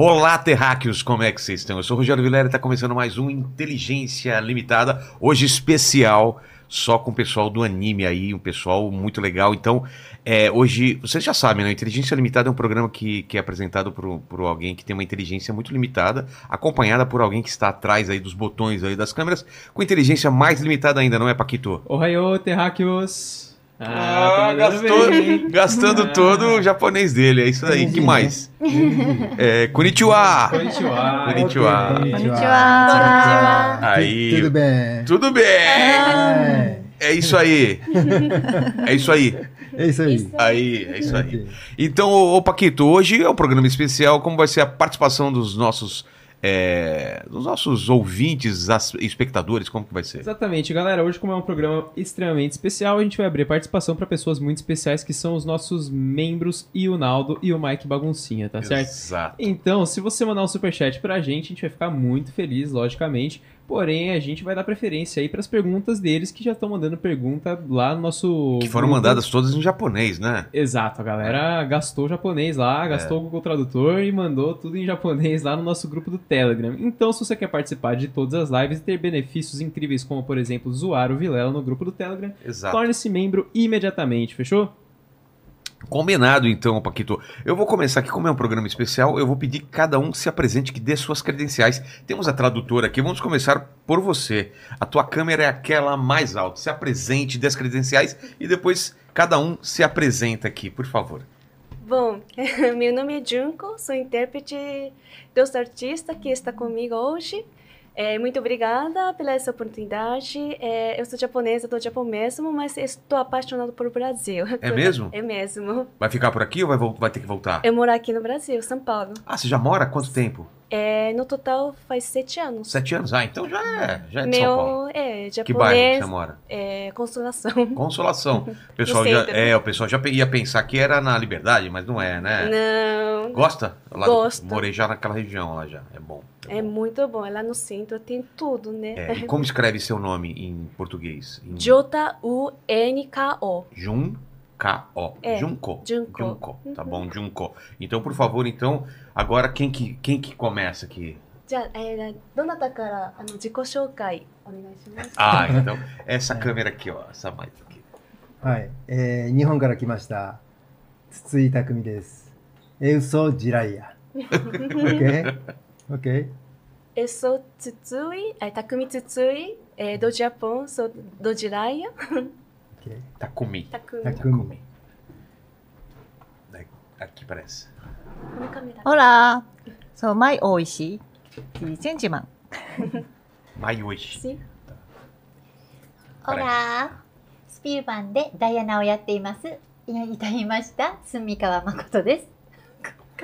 Olá, terráqueos, como é que vocês estão? Eu sou o Rogério Vilera e está começando mais um Inteligência Limitada, hoje especial, só com o pessoal do anime aí, um pessoal muito legal. Então, é, hoje, vocês já sabem, né? Inteligência Limitada é um programa que, que é apresentado por, por alguém que tem uma inteligência muito limitada, acompanhada por alguém que está atrás aí dos botões aí das câmeras, com inteligência mais limitada ainda, não é, Paquito? Ohayou, terráqueos! Ah, mandando gastou, bem, gastando Ah. todo o japonês dele, é isso aí. que mais? É, konnichiwa! Konnichiwa. Konnichiwa. Konnichiwa. Aí. Tudo bem. Tudo bem! É, É isso aí. É isso aí. é isso aí. Aí, é isso aí. Então, ô, Paquito, hoje é um programa especial. Como vai ser a participação dos nossos, é, dos nossos ouvintes, espectadores? Como que vai ser? Exatamente, galera. Hoje, como é um programa extremamente especial, a gente vai abrir participação para pessoas muito especiais que são os nossos membros e o Naldo e o Mike Baguncinha, tá certo? Exato. Então, se você mandar um superchat pra gente, a gente vai ficar muito feliz, logicamente. Porém, a gente vai dar preferência aí pras perguntas deles que já estão mandando pergunta lá no nosso. Que foram grupo. mandadas todas em japonês, né? Exato, a galera gastou o japonês lá, gastou o Google Tradutor e mandou tudo em japonês lá no nosso grupo do Telegram. Então, se você quer participar de todas as lives e ter benefícios incríveis, como por exemplo zoar o Vilela no grupo do Telegram, torne-se membro imediatamente, fechou? Combinado, então, Paquito. Eu vou começar aqui, como é um programa especial, eu vou pedir que cada um se apresente, que dê suas credenciais. Temos a tradutora aqui, vamos começar por você. A tua câmera é aquela mais alta. Se apresente, dê as credenciais e depois cada um se apresenta aqui, por favor. Bom, meu nome é Junko, sou intérprete dos artistas que está comigo hoje. É, muito obrigada pela essa oportunidade. É, eu sou japonesa do Japão mesmo, mas estou apaixonada por Brasil. É mesmo? É mesmo. Vai ficar por aqui ou vai, vai ter que voltar? Eu moro aqui no Brasil, São Paulo. Ah, você já mora há quanto tempo? É, no total faz sete anos. Sete anos? Ah, então já é, já é de São Paulo. Meu é Que bairro que japonês você mora? é Consolação. Consolação. O pessoal já, é, o pessoal já ia pensar que era na Liberdade, mas não é, né? Não, Gosta? Lá- Gosto. Morei já naquela região lá já. É bom. é bom. muito bom. Lá no centro tem tudo, né? É, e como escreve seu nome em português? Em J-U-N-K-O. Jun K-O. É, Junko. Junko. Tá Uhum. bom, Junko. Então, por favor, então, agora quem que, quem que começa aqui? じゃあ、えー、どなたからあの自己紹介お願いします。 Ah, então, essa câmera aqui, ó. Essa mais aqui. はい。えー日本から来ました。筒井匠です。えウソジライヤ。OK? OK? Eu sou Tsutsui, é, Takumi Tsutsui, é, do Japão, sou do Jiraiya. que é? Takumi. Takumi. Takumi. Aqui parece. Olá! Sou Mai Oishi, de Sandman. Mai Oishi. Sim. Olá! スピルバンでダイアナをやっています。いただました、住川誠です。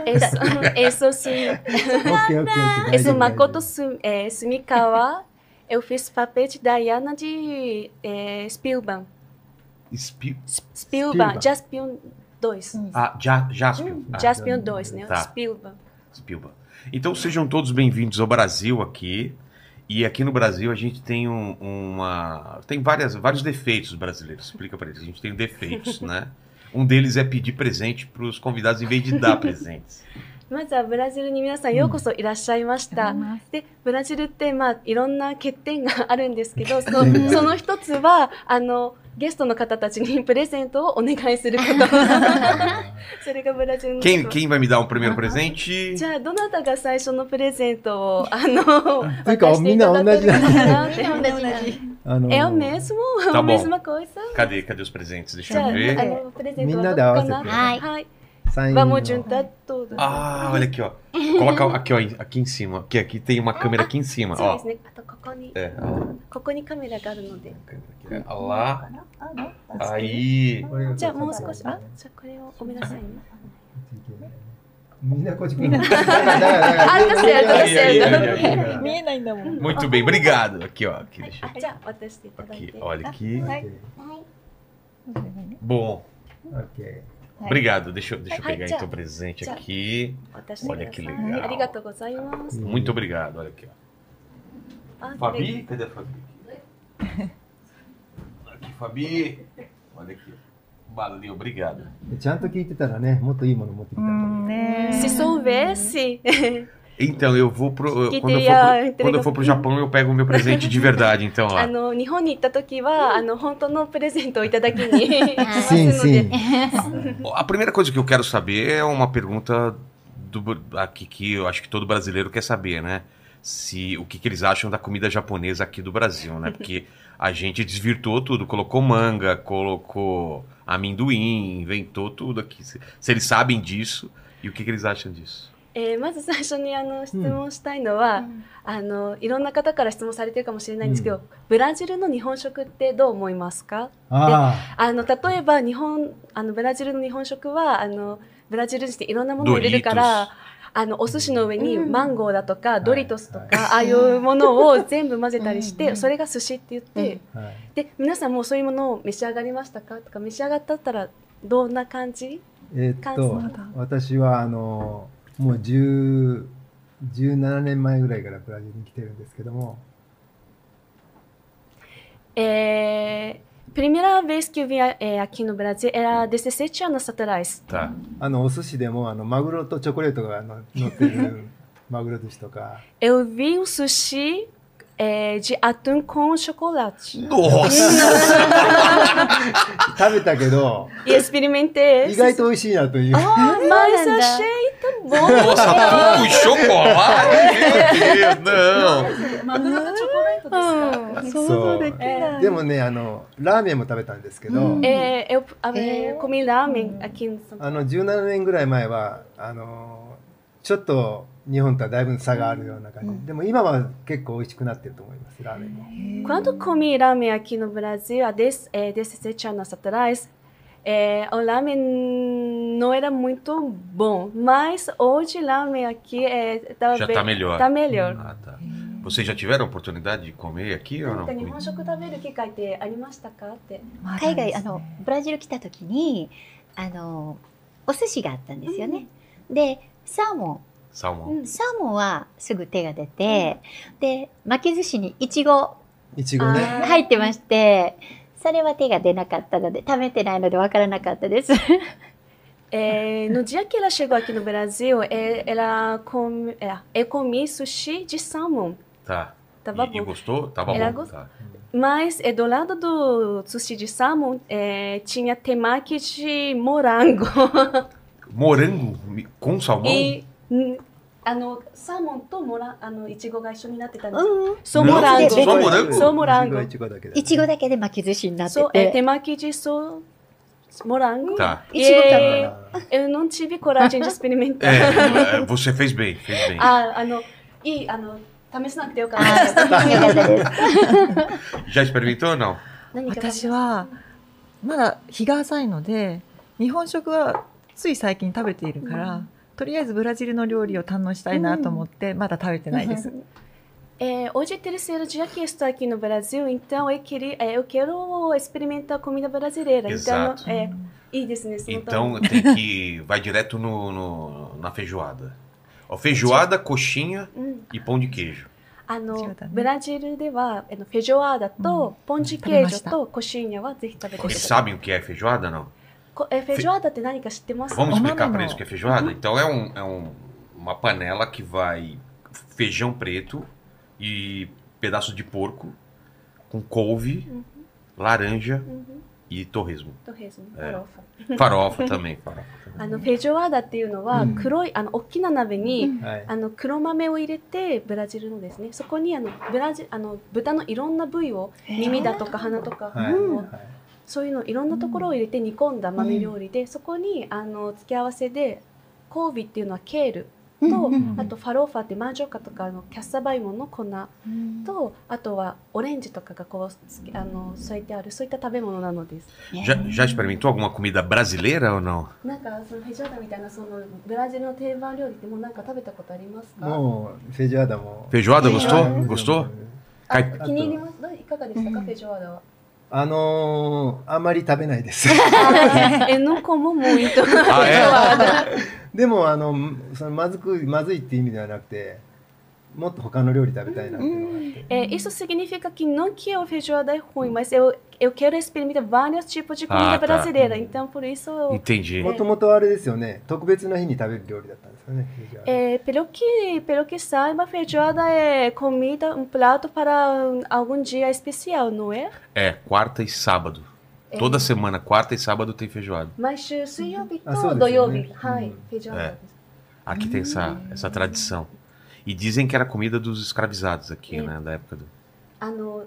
Eso, eso sim. Okay, okay, okay, Esse Makoto Sumikawa, eu fiz papel de Diana de eh, Spielberg. Spi... Spielberg, Spielberg. Jaspion 2. Ah, ja, Jaspion. Ah, Jaspion 2, né? Tá. Spielberg. Spielberg. Então sejam todos bem-vindos ao Brasil aqui. E aqui no Brasil a gente tem um- uma. Tem várias, vários defeitos brasileiros. Explica pra eles. A gente tem defeitos, né? Um deles é pedir presente para os convidados em vez de dar presentes. まずはブラジルに皆さんようこそいらっしゃいました。でブラジルってまあいろんな欠点があるんですけどその欠点があるその一つはあの ゲストの方たちにプレゼントをお願いすることそれがブラジルの Quem, quem vai me dar um primeiro presente? じゃあどなたが最初のプレゼントをあのというか渡していただけるかなってみんな同じあの É o mesmo? Tá a bom. mesma coisa? Cadê? Cadê os presentes? Deixa じゃあ eu ver. あのプレゼントは Minha どこかな dá, はい はい。サインの Vamos juntar tudo. Ah, olha aqui, ó. Coloca aqui, ó, aqui em cima. Aqui, aqui tem uma câmera aqui em cima, そうで ó. すね。あとここに、 É, ó. ここにカメラがあるので。 Olha lá. Aí. これがじゃあもう少し、あ、じゃあこれをごめんなさいね。みんなこっち来る。 Ah, tá certo, tá certo. 見えないんだもん。 Muito bem, obrigado. Aqui, ó. Aqui, はい deixa あじゃあ渡していた eu... だい Aqui, て。 olha aqui. Vai. Bom, OK。 obrigado. Deixa, eu- deixa eu Ai, pegar tchau. então o presente Tchau. aqui. 渡してください Olha que は legal. いありがとうございます。 Muito obrigado. Olha aqui, ó. あ Fabi? Cadê a Fabi? Aqui, Fabi. Olha aqui. Valeu, obrigado. ちゃんと聞いてたらね、もっといいもの持ってきたと思う。うんね Se soubesse, Então, eu vou pro. Eu, quando eu for pro, quando eu for pro Japão, eu pego o meu presente de verdade, então. Ó. sim, sim. A primeira coisa que eu quero saber é uma pergunta do, aqui que eu acho que todo brasileiro quer saber, né? Se, o que, que eles acham da comida japonesa aqui do Brasil, né? Porque a gente desvirtuou tudo, colocou manga, colocou amendoim, inventou tudo aqui. Se, se eles sabem disso e o que, que eles acham disso? えーまず最初にあの質問したいのは、あのいろんな方から質問されてるかもしれないんですけど、うブラジルの日本食ってどう思いますか？ああの例えば日本あのブラジルの日本食はあのブラジル人っていろんなものを入れるからあのお寿司の上にマンゴーだとか、ドリトスとか、はい。ああいうものを全部混ぜたりして、うん。それが寿司って言って、あ、はい。で皆さんもうそういうものを召し上がりましたか？とか召し上がったったらどんな感じ？えーっ感と想、私はあの、もう10 17年前ぐらいからブラジルに来てるんですけども、É, primeira vez que eu vim é, aqui no Brasil era 17 anos atrás. Tá. あの、お寿司でも、あの、マグロとチョコレートがの乗ってるマグロ寿司とか、Eu vi um sushi é, de atum com chocolate. Nossa! 食べたけど、E experimentei 意 esse. 外と美味しいなという。Mas eu achei tão bom. Nossa, atum com chocolate! Não! マグロとチョコレートですか、うん想像できない。でもね、あの、ラーメンも食べたんですけど、É, eu a- É. comi ramen aqui no São あの、17年ぐらい前は、あの、ちょっと日本とはだいぶ差があるような感じ。うんでも今は結構美味しくなってると思います、ラーメンも。Quando comi ramen aqui no Brasil, há 10, é, 17 anos atrás, é, o ramen não era muito bom. Mas hoje ramen aqui é, tá Já bem- tá melhor. Tá melhor. Ah, tá. Vocês já tiveram a oportunidade de comer aqui ou não? か日本食食べる機会ってありましたかって。海外あのブラジル来た時にあのお寿司があったんですよね。でサーモ Salmão. ンサーモンはすぐ手が出て、で巻き寿司にいちごいちごね。あ入ってましてそれは手が出なかったので食べてないのでわからなかったです。É, no dia que ela chegou aqui no Brasil, ela come, é, eu comi sushi de salmão. Tá. Tava E, e bom. gostou? Tava Era bom. gost- Tá. Mas é, do lado do sushi de salmão é, tinha temaki de morango. Morango com salmão? えんあのサーモンとモラあのいちごが一緒になってたんです。うんそうモランゴ。そうモランゴそうモランゴいちごいちごだけだ。いちごだけで巻き寿司になってそう é て。temaki de so morango. Tá. いちご食べえ Eu não tive coragem de experimentar. É, é, você fez bem, fez bem. ああのいいあの試さなくてよかっあたです。ーよかったです。Já experimentou ou まだ日が浅いので日本食はつい最近食べているから、とりあえずブラジルの料理を堪能したいなと思って、まだ食べてないです。 É, hoje é terceiro dia que estou aqui no Brasil, então eu queria, é, eu quero experimentar comida brasileira. Exato. Então, é, e desse nesse Então tem que. Vai direto no, no- na feijoada. Ó, feijoada, coxinha Hum. e pão de queijo. あの違ったねブラジルではあのフェジョアーダとポンチケージョとコシーニャはぜひ食べてくだ Vocês さい。 sabem o que é feijoada, não? こえフェジョアーダって何か知ってますか Vamos O explicar nome para não. eles o que é feijoada? Então é, um, é um- uma panela que vai feijão preto e pedaço de porco com couve, laranja うん e torresmo. とヘズÉ. フロファ Farofa também. Farofa também. あのフェジョアーダっていうのはうん黒いあの大きな鍋に、はい。あの黒豆を入れてブラジルのですねそこにあのブラジあの豚のいろんな部位を耳だとか鼻とか、はい。 そういうのいろんなところを入れて煮込んだ豆料理で、そこにあの付け合わせでコービっていうのはケールと、うんあとファローファってマージョカとかのキャッサバイモの粉とあとはオレンジとかがこうつけあの添えてあるそういった食べ物なのです。Já, já experimentou alguma comida brasileira ou não? なんかそのフェジョアダみたいなそのブラジルの定番料理ってもうなんか食べたことありますか？もう、フェジョアダも。Feijoada, はい gostou? Gostou? あ Cai- 気に入ります。どういかがでしたか、うんフェジョアダは？あのー、あんまり食べないです。Eu não como muito Ah, é? feijoada. でも、あの、そのまずく、まずいっていう意味ではなくて、もっと他の料理食べたいなっていうのがあって、 É, isso significa que não que a feijoada é ruim, mas eu, eu quero experimentar vários tipos de comida Ah, tá. brasileira. Então, por isso, eu, Entendi. もともとあれですよね特別な日に食べる料理だったんですよねフェジュア é, pelo que pelo que saiba, feijoada é comida, um prato para um, algum dia especial, não é? É, quarta e sábado. Toda semana, quarta e sábado tem feijoada. Mas 水曜日あそうとですよね土曜日、はい、うんフェイジョアダです。 Aqui tem essa, essa tradição. E dizem que era comida dos escravizados aqui, É. né? Da época do. あの、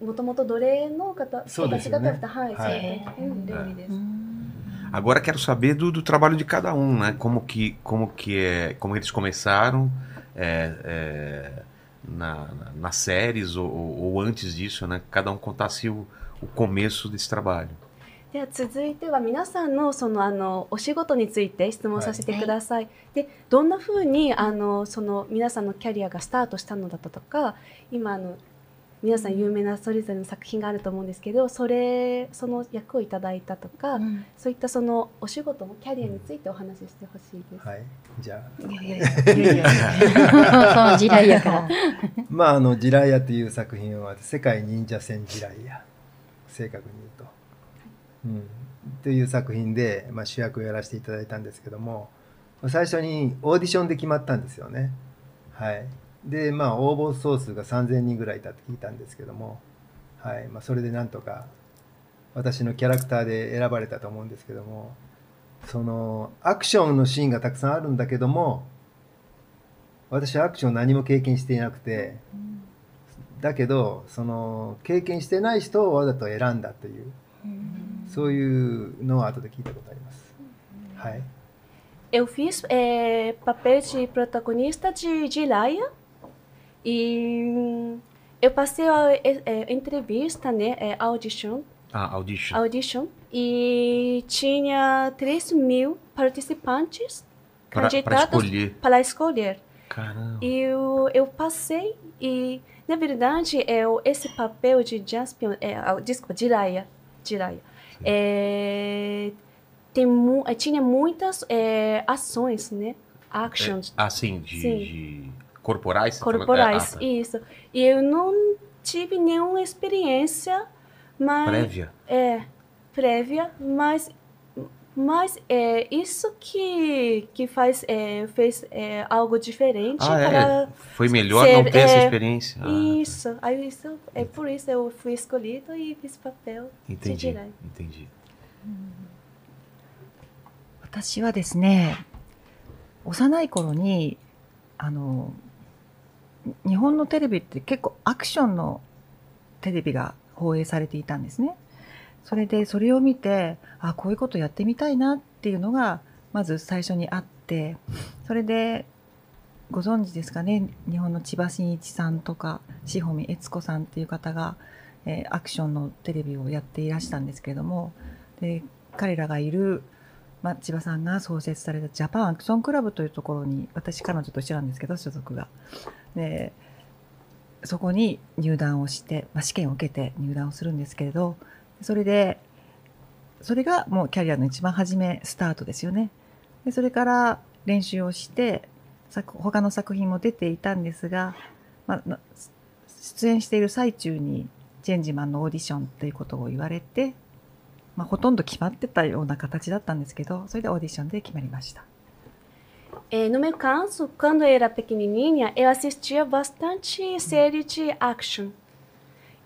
もともと奴隷の方、そうですよね私が食べた、はい、はいそういう料理です。 Agora quero saber do, do trabalho de cada um, né? Como que, como que é, como eles começaram é, é, na, na- nas séries ou, ou- ou antes disso, né? Cada um contasse o, o começo desse trabalho. では続いては皆さんのそのあのお仕事について質問させてください。でどんな風にあのその皆さんのキャリアがスタートしたのだったとか今あの皆さん有名なそれぞれの作品があると思うんですけどそれその役をいただいたとか、そういったそのお仕事のキャリアについてお話ししてほしいです。はいじゃあいやいやいやいやいやその地雷やから。まああの「ジライア」という作品は世界忍者戦ジライア正確に言うと。うん、という作品で、まあ、主役をやらせていただいたんですけども最初にオーディションで決まったんですよね。はい、でまあ応募総数が3,000人ぐらいいたって聞いたんですけども、はい。まあ、それでなんとか私のキャラクターで選ばれたと思うんですけどもそのアクションのシーンがたくさんあるんだけども私はアクション何も経験していなくてだけどその経験してない人をわざと選んだというそういうのを後で聞いたことあります。はい。 Eu fiz é, papel de protagonista de Jiraiya e eu passei a é, é, entrevista, né, é, audition, Ah, audition. audition e tinha 3 mil participantes Para candidatos escolher. para escolher. Caramba. E eu, eu passei e, na verdade, é, o- esse papel de Jaspion, é, ah, desculpa, Jiraiya, Jiraiya, é, tem mu, é, tinha muitas é, ações, né? Actions Ah, sim, de, de corporais? corporais, É, ah, tá. isso. E eu não tive nenhuma experiência, mas Prévia? é prévia, mas mas é isso que que faz é, fez é, algo diferente Ah, é? Foi melhor ser- não ter essa experiência? Ah, isso. Aí isso é por isso eu fui escolhido e fiz papel de entendi, Jiraiya. entendi. 私はですね幼い頃にあの日本のテレビって結構アクションのテレビが放映されていたんですね。それでそれを見てあこういうことやってみたいなっていうのがまず最初にあってそれでご存知ですかね日本の千葉真一さんとか志保美悦子さんっていう方が、えーアクションのテレビをやっていらしたんですけれどもで彼らがいるまあ、千葉さんが創設されたジャパンアクションクラブというところに私彼女と一緒なんですけど所属が。でそこに入団をして、まあ、試験を受けて入団をするんですけれどそれでそれがもうキャリアの一番初めスタートですよねでそれから練習をして作他の作品も出ていたんですが、まあ、出演している最中にチェンジマンのオーディションということを言われてまあ、ほとんど決まってたような形だったんですけど、それでオーディションで決まりました。É, no meu caso, quando eu era pequenininha, eu assistia bastante série de action.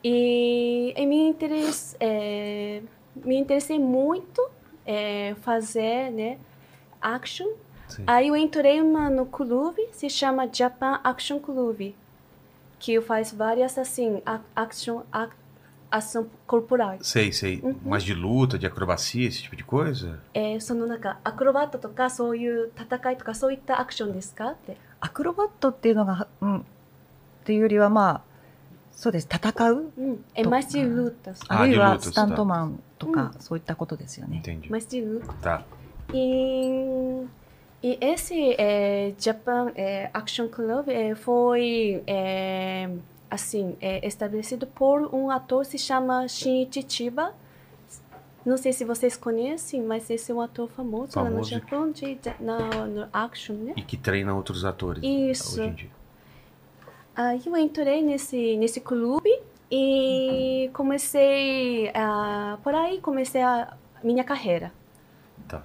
E, e me, interesse, é, me interessei muito é, fazer né, action. Sim. Aí eu entrei uma, no clube, se chama Japan Action Club, que faz várias assim, a- action, a- ação corporais. Sei, sei. Uhum. Mas de luta, de acrobacia, esse tipo de coisa? えーそのなんかアクロバットとかそういう戦いとかそういったアクションですかって。アクロバットっていうのが、うん、っていうよりはまあ、 そうです、戦ううん。え、とマジルータス。 Ah, あるい de は lutas, スタントマンとか、うそういったことですよね。 Entendi. マジルー Tá. E, e esse é, Japan é, Action Club é, foi é, assim é, estabelecido por um ator que se chama Shinichi Chiba. Não sei se vocês conhecem, mas esse é um ator famoso, lá no Famoso. Japão de, de- na, no action, né? E que treina outros atores Isso. hoje em dia. Aí eu entrei nesse, nesse clube e comecei a. Por aí comecei a minha carreira. Tá.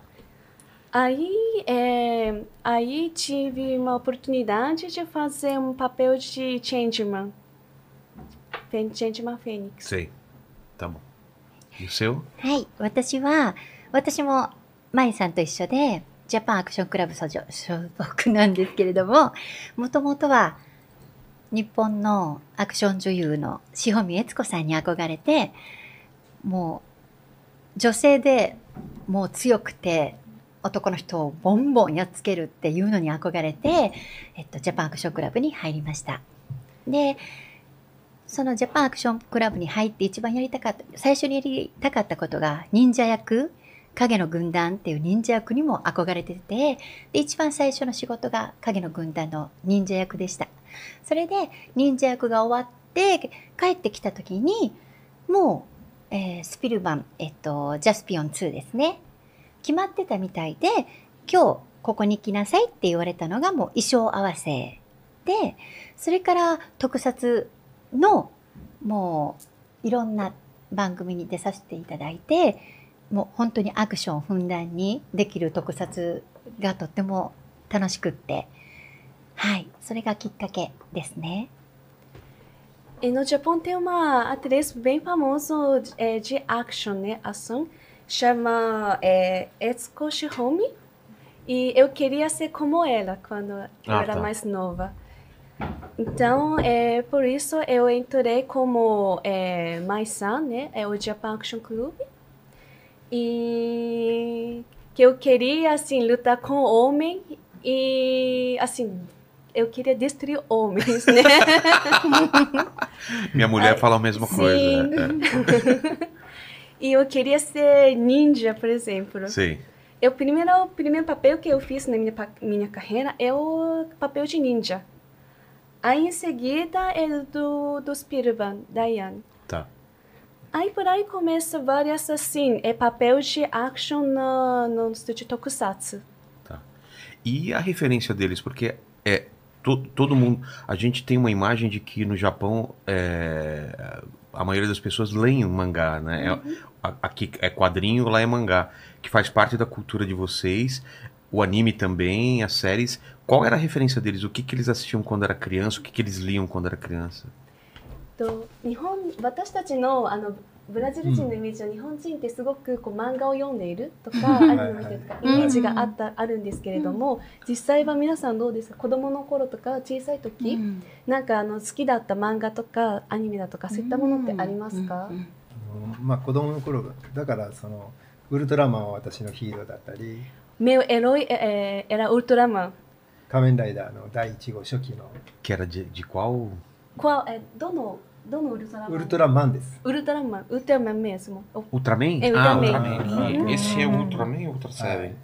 Aí, é, aí tive uma oportunidade de fazer um papel de Changeman. Fen- Changeman Fênix. Sei. Tá bom. E o seu? はい、私は、私も、まいさんと一緒で、ジャパンアクションクラブ所所属なんですけれども、もともとは、 日本のアクション女優の塩見悦子さんに憧れて、もう、女性でもう強くて、男の人をボンボンやっつけるっていうのに憧れて、えっと、ジャパンアクションクラブに入りました。で、そのジャパンアクションクラブに入って一番やりたかった、最初にやりたかったことが忍者役、影の軍団っていう忍者役にも憧れてて、で、一番最初の仕事が影の軍団の忍者役でした。それで忍者役が終わって帰ってきた時に、もう、えースピルマン、えっと、ジャスピオン2ですね。決まってたみたいで、今日ここに来なさいって言われたのがもう衣装合わせで、それから特撮のもういろんな番組に出させていただいてもう本当にアクションふんだんにできる特撮がとっても楽しくってはいそれがきっかけですね E no Japão tem uma atriz bem famosa é, de action, né? Ação. Chama é, Etsuko Shihomi. E eu queria ser como ela quando eu Ah, era tá. mais nova. Então, é, por isso eu entrei como é, Mai-san, né? É o Japan Action Club. E que eu queria, assim, lutar com homem e, assim, eu queria destruir homens, né? Minha mulher fala a mesma sim. coisa. é. E eu queria ser ninja, por exemplo. É. Sei. Eu, primeiro, o primeiro papel que eu fiz na minha, minha carreira é o papel de ninja. Aí em seguida é do, do Spielberg, Diane. Tá. Aí por aí começa várias assim, é papel de action no, no estúdio Tokusatsu. E a referência deles, porque é to- todo mundo. A gente tem uma imagem de que no Japão é, a maioria das pessoas leem mangá, né? É- a- aqui é quadrinho, lá é mangá, que faz parte da cultura de vocês. O anime também, as séries. Qual era a referência deles? O que, que eles assistiam quando era criança? O que, que eles liam quando era criança? と日本私たちのあのブラジル人のイメージは日本人ってすごくこう漫画を読んでいるとかアニメを見てるとかイメージがあったあるんですけれども実際は皆さんどうですか？子供の頃とか小さい時、なんかあの好きだった漫画とかアニメだとかそういったものってありますか、まあ子供の頃だからそのウルトラマンは私のヒーローだったり。メエロイ、えー、エラウルトラマン。仮面ライダーの第1号初期の。Que era de, de qual? こわえどのどのウルトラマンウルトラマンですウルトラマンウルトラマンmesmo O- Ultraman? É, ah, Ultraman. Ultraman. Uhum. E Esse é o Ultraman ou Ultra Seven?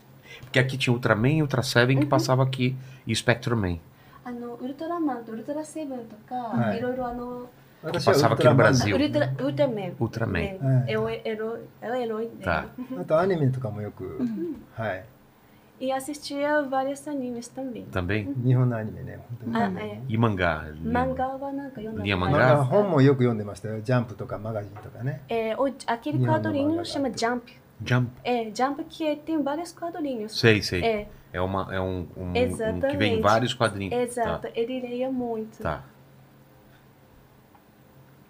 Porque aqui tinha Ultraman e Ultra Seven que Uhum. passava aqui e Spectrum Man. あのウルトラマンとウルトラセブンとか、はいいろいろあの私はウ Passava ル aqui トラ no マン Brasil. ウルトラウルトラメン Ultraman. ねはいé o herói, é o herói dele. Tá. あとアニメとかもよく、はい、 E assistia vários animes também. Também? 日本のアニメね本当に、 Ah, é. E mangá? Mangá はなんか読んだ Lia ま mangá? だ本もよく読んでましたよジャンプとかマガジンとかね É, o, aquele quadrinho chama Jump. Jump. É, Jump que tem vários quadrinhos. Sei, sei. É, É, uma, é um, um- um que Exatamente. vem vários quadrinhos. exato. Ele leia muito. Tá.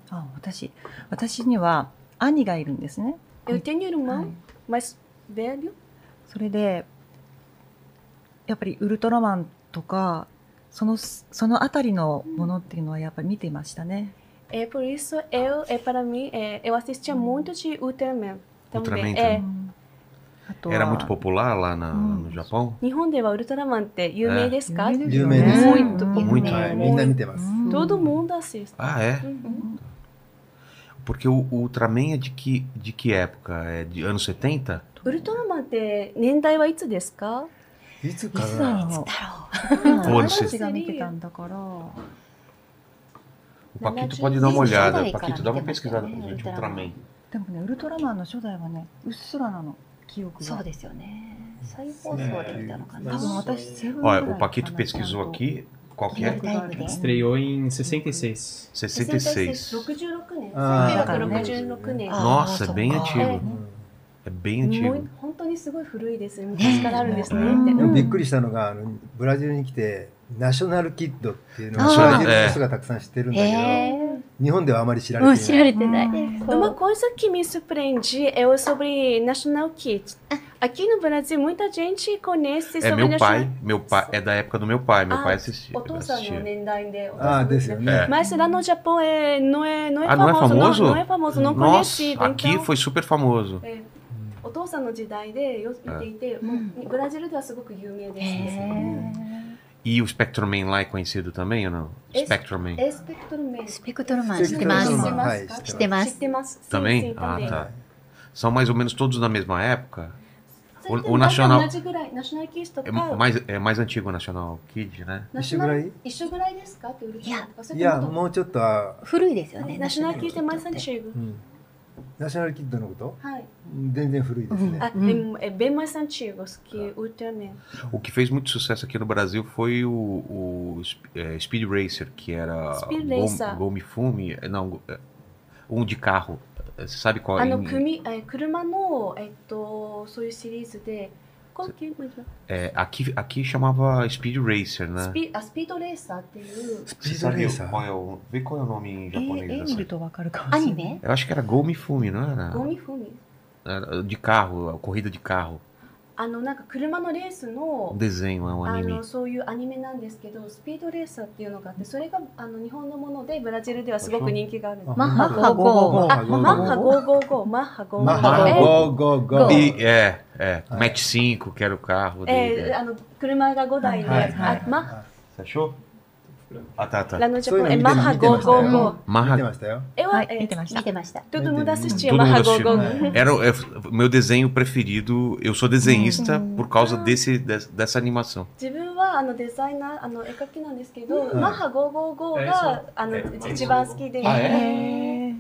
あ私私には兄がいるんですね。 Eu tenho um は irmão い mais velho. それで やっぱりウルトラマンとかそのそのあたりのものっていうのはやっぱり見てましたね。 É por isso eu, é para mim, é, eu assistia muito de Ultraman. Ultraman Também. É, うんあと Era は muito popular lá na- Hum. no Japão? 日本ではウルトラマンって有名ですか、有名です有名ですよねmuito うん Muito. はい、みんな見てます、うん Todo mundo assiste. Ah, é? Uhum. Porque o, o Ultraman é de que, de que época? É de anos 70? ウルトラマンって年代はいつですか いつかいつだなろう。Ou anos私 60? が見てたんだから。 O Paquito pode dar uma olhada. 70 Paquito, dá uma から見てました pesquisada ね pra gente, Ultraman Ultraman. でもねウルトラマンの初代はねうっすらなの記憶が。そうですよね再放送で見たのかな多分私セブンぐ Olha, らい o Paquito かな pesquisou ちゃんと aqui. Qual que é? リアルタイムで Estreou em 66. 66. 66年あー1966年あ Nossa, é bem そっか antigo. うん É bem も antigo. う本当にすごい古いです昔からあるんですねってでもびっくりりしたのがあのブラジルに来てナショナルキッドっていうのをあーブラジルの人がたくさん知ってるんだけへどえ日本ではあまり知られもうていない知られてないです。 Uma coisa que me surpreende é sobre National Kids. Aqui no Brasil, muita gente conhece É sobre meu pai, National meu pai, é da época do meu pai, meu Ah, pai assistia. お父さんの assistia. 年代で。お父ああさんのですよね、É. Mas lá no Japão é, não, é, não é Ah, não é famoso. famoso? Não, não é famoso, não Nossa, conhecido. aqui então, foi super famoso. é, お父さんの時代でよ見ていて、もうブラジルではすごく有名ですね。 E o Spectrum Man lá é conhecido também ou não? Esse- Spectrum Man. エスペクトルメン。スペクトルマン知ってます。スペクトルマン知はい知ってます知ってます。 Também? そうそう Ah, também. tá. São mais ou menos todos da mesma época? それで O- o nacional- 同じぐらい、ナショナルキッズと É か、 mais, é mais antigo o National Kid, né? ナショナル一緒ぐらい一緒ぐらいですかって売るいやいやそれとももうちょっとは、古いですよね。ナショナルキッズé mais ナショナ ナショナルキッドのことはい。全然古いですね、 Ah, é, é bem mais antigos que Ultraman. O que fez muito sucesso aqui no Brasil foi o, o é, Speed Racer, que era Speed Gol- Racer. Golmifume, não, é, um de carro. Você sabe qual あの em- 組え車の、えっと、そういうシリーズで、 qual é, é que é é, aqui, aqui chamava Speed Racer, né? Speed, a Speed Racer っていう。Speed Racer? Qual é o, vê qual é o nome em é, japonês é. Anime? Assim. Eu acho que era Gomifumi, não era? De carro, corrida de carro. あのなんか車のレース Um の um あ.のそういうアニメなんですけどスピードレーサーっていうのがあってそれがあの日本のものでブラジルではすごく人気があるマッハ本当555あマッハ555マッハ555マッハえ555 E, é, é. Ah. Match 5, que era o carro え dele. ーあの車が5台で、はいはいあマッハ。Você achou? Ah, tá, tá. ラノジャそういうの見てポンえマッハ見てましたよ555見て Marra, ましたよえははい、え見てました。見てました。 todo mundo assistia Todo Marra mundo assistiu. Gogo. era o é, o meu desenho preferido. Eu sou desenhista por causa desse, des- dessa animação. 自分はあのデザイナーあの絵描きなんですけど、うんマッハ555えがあのえ一番好きで、あえへー Ah,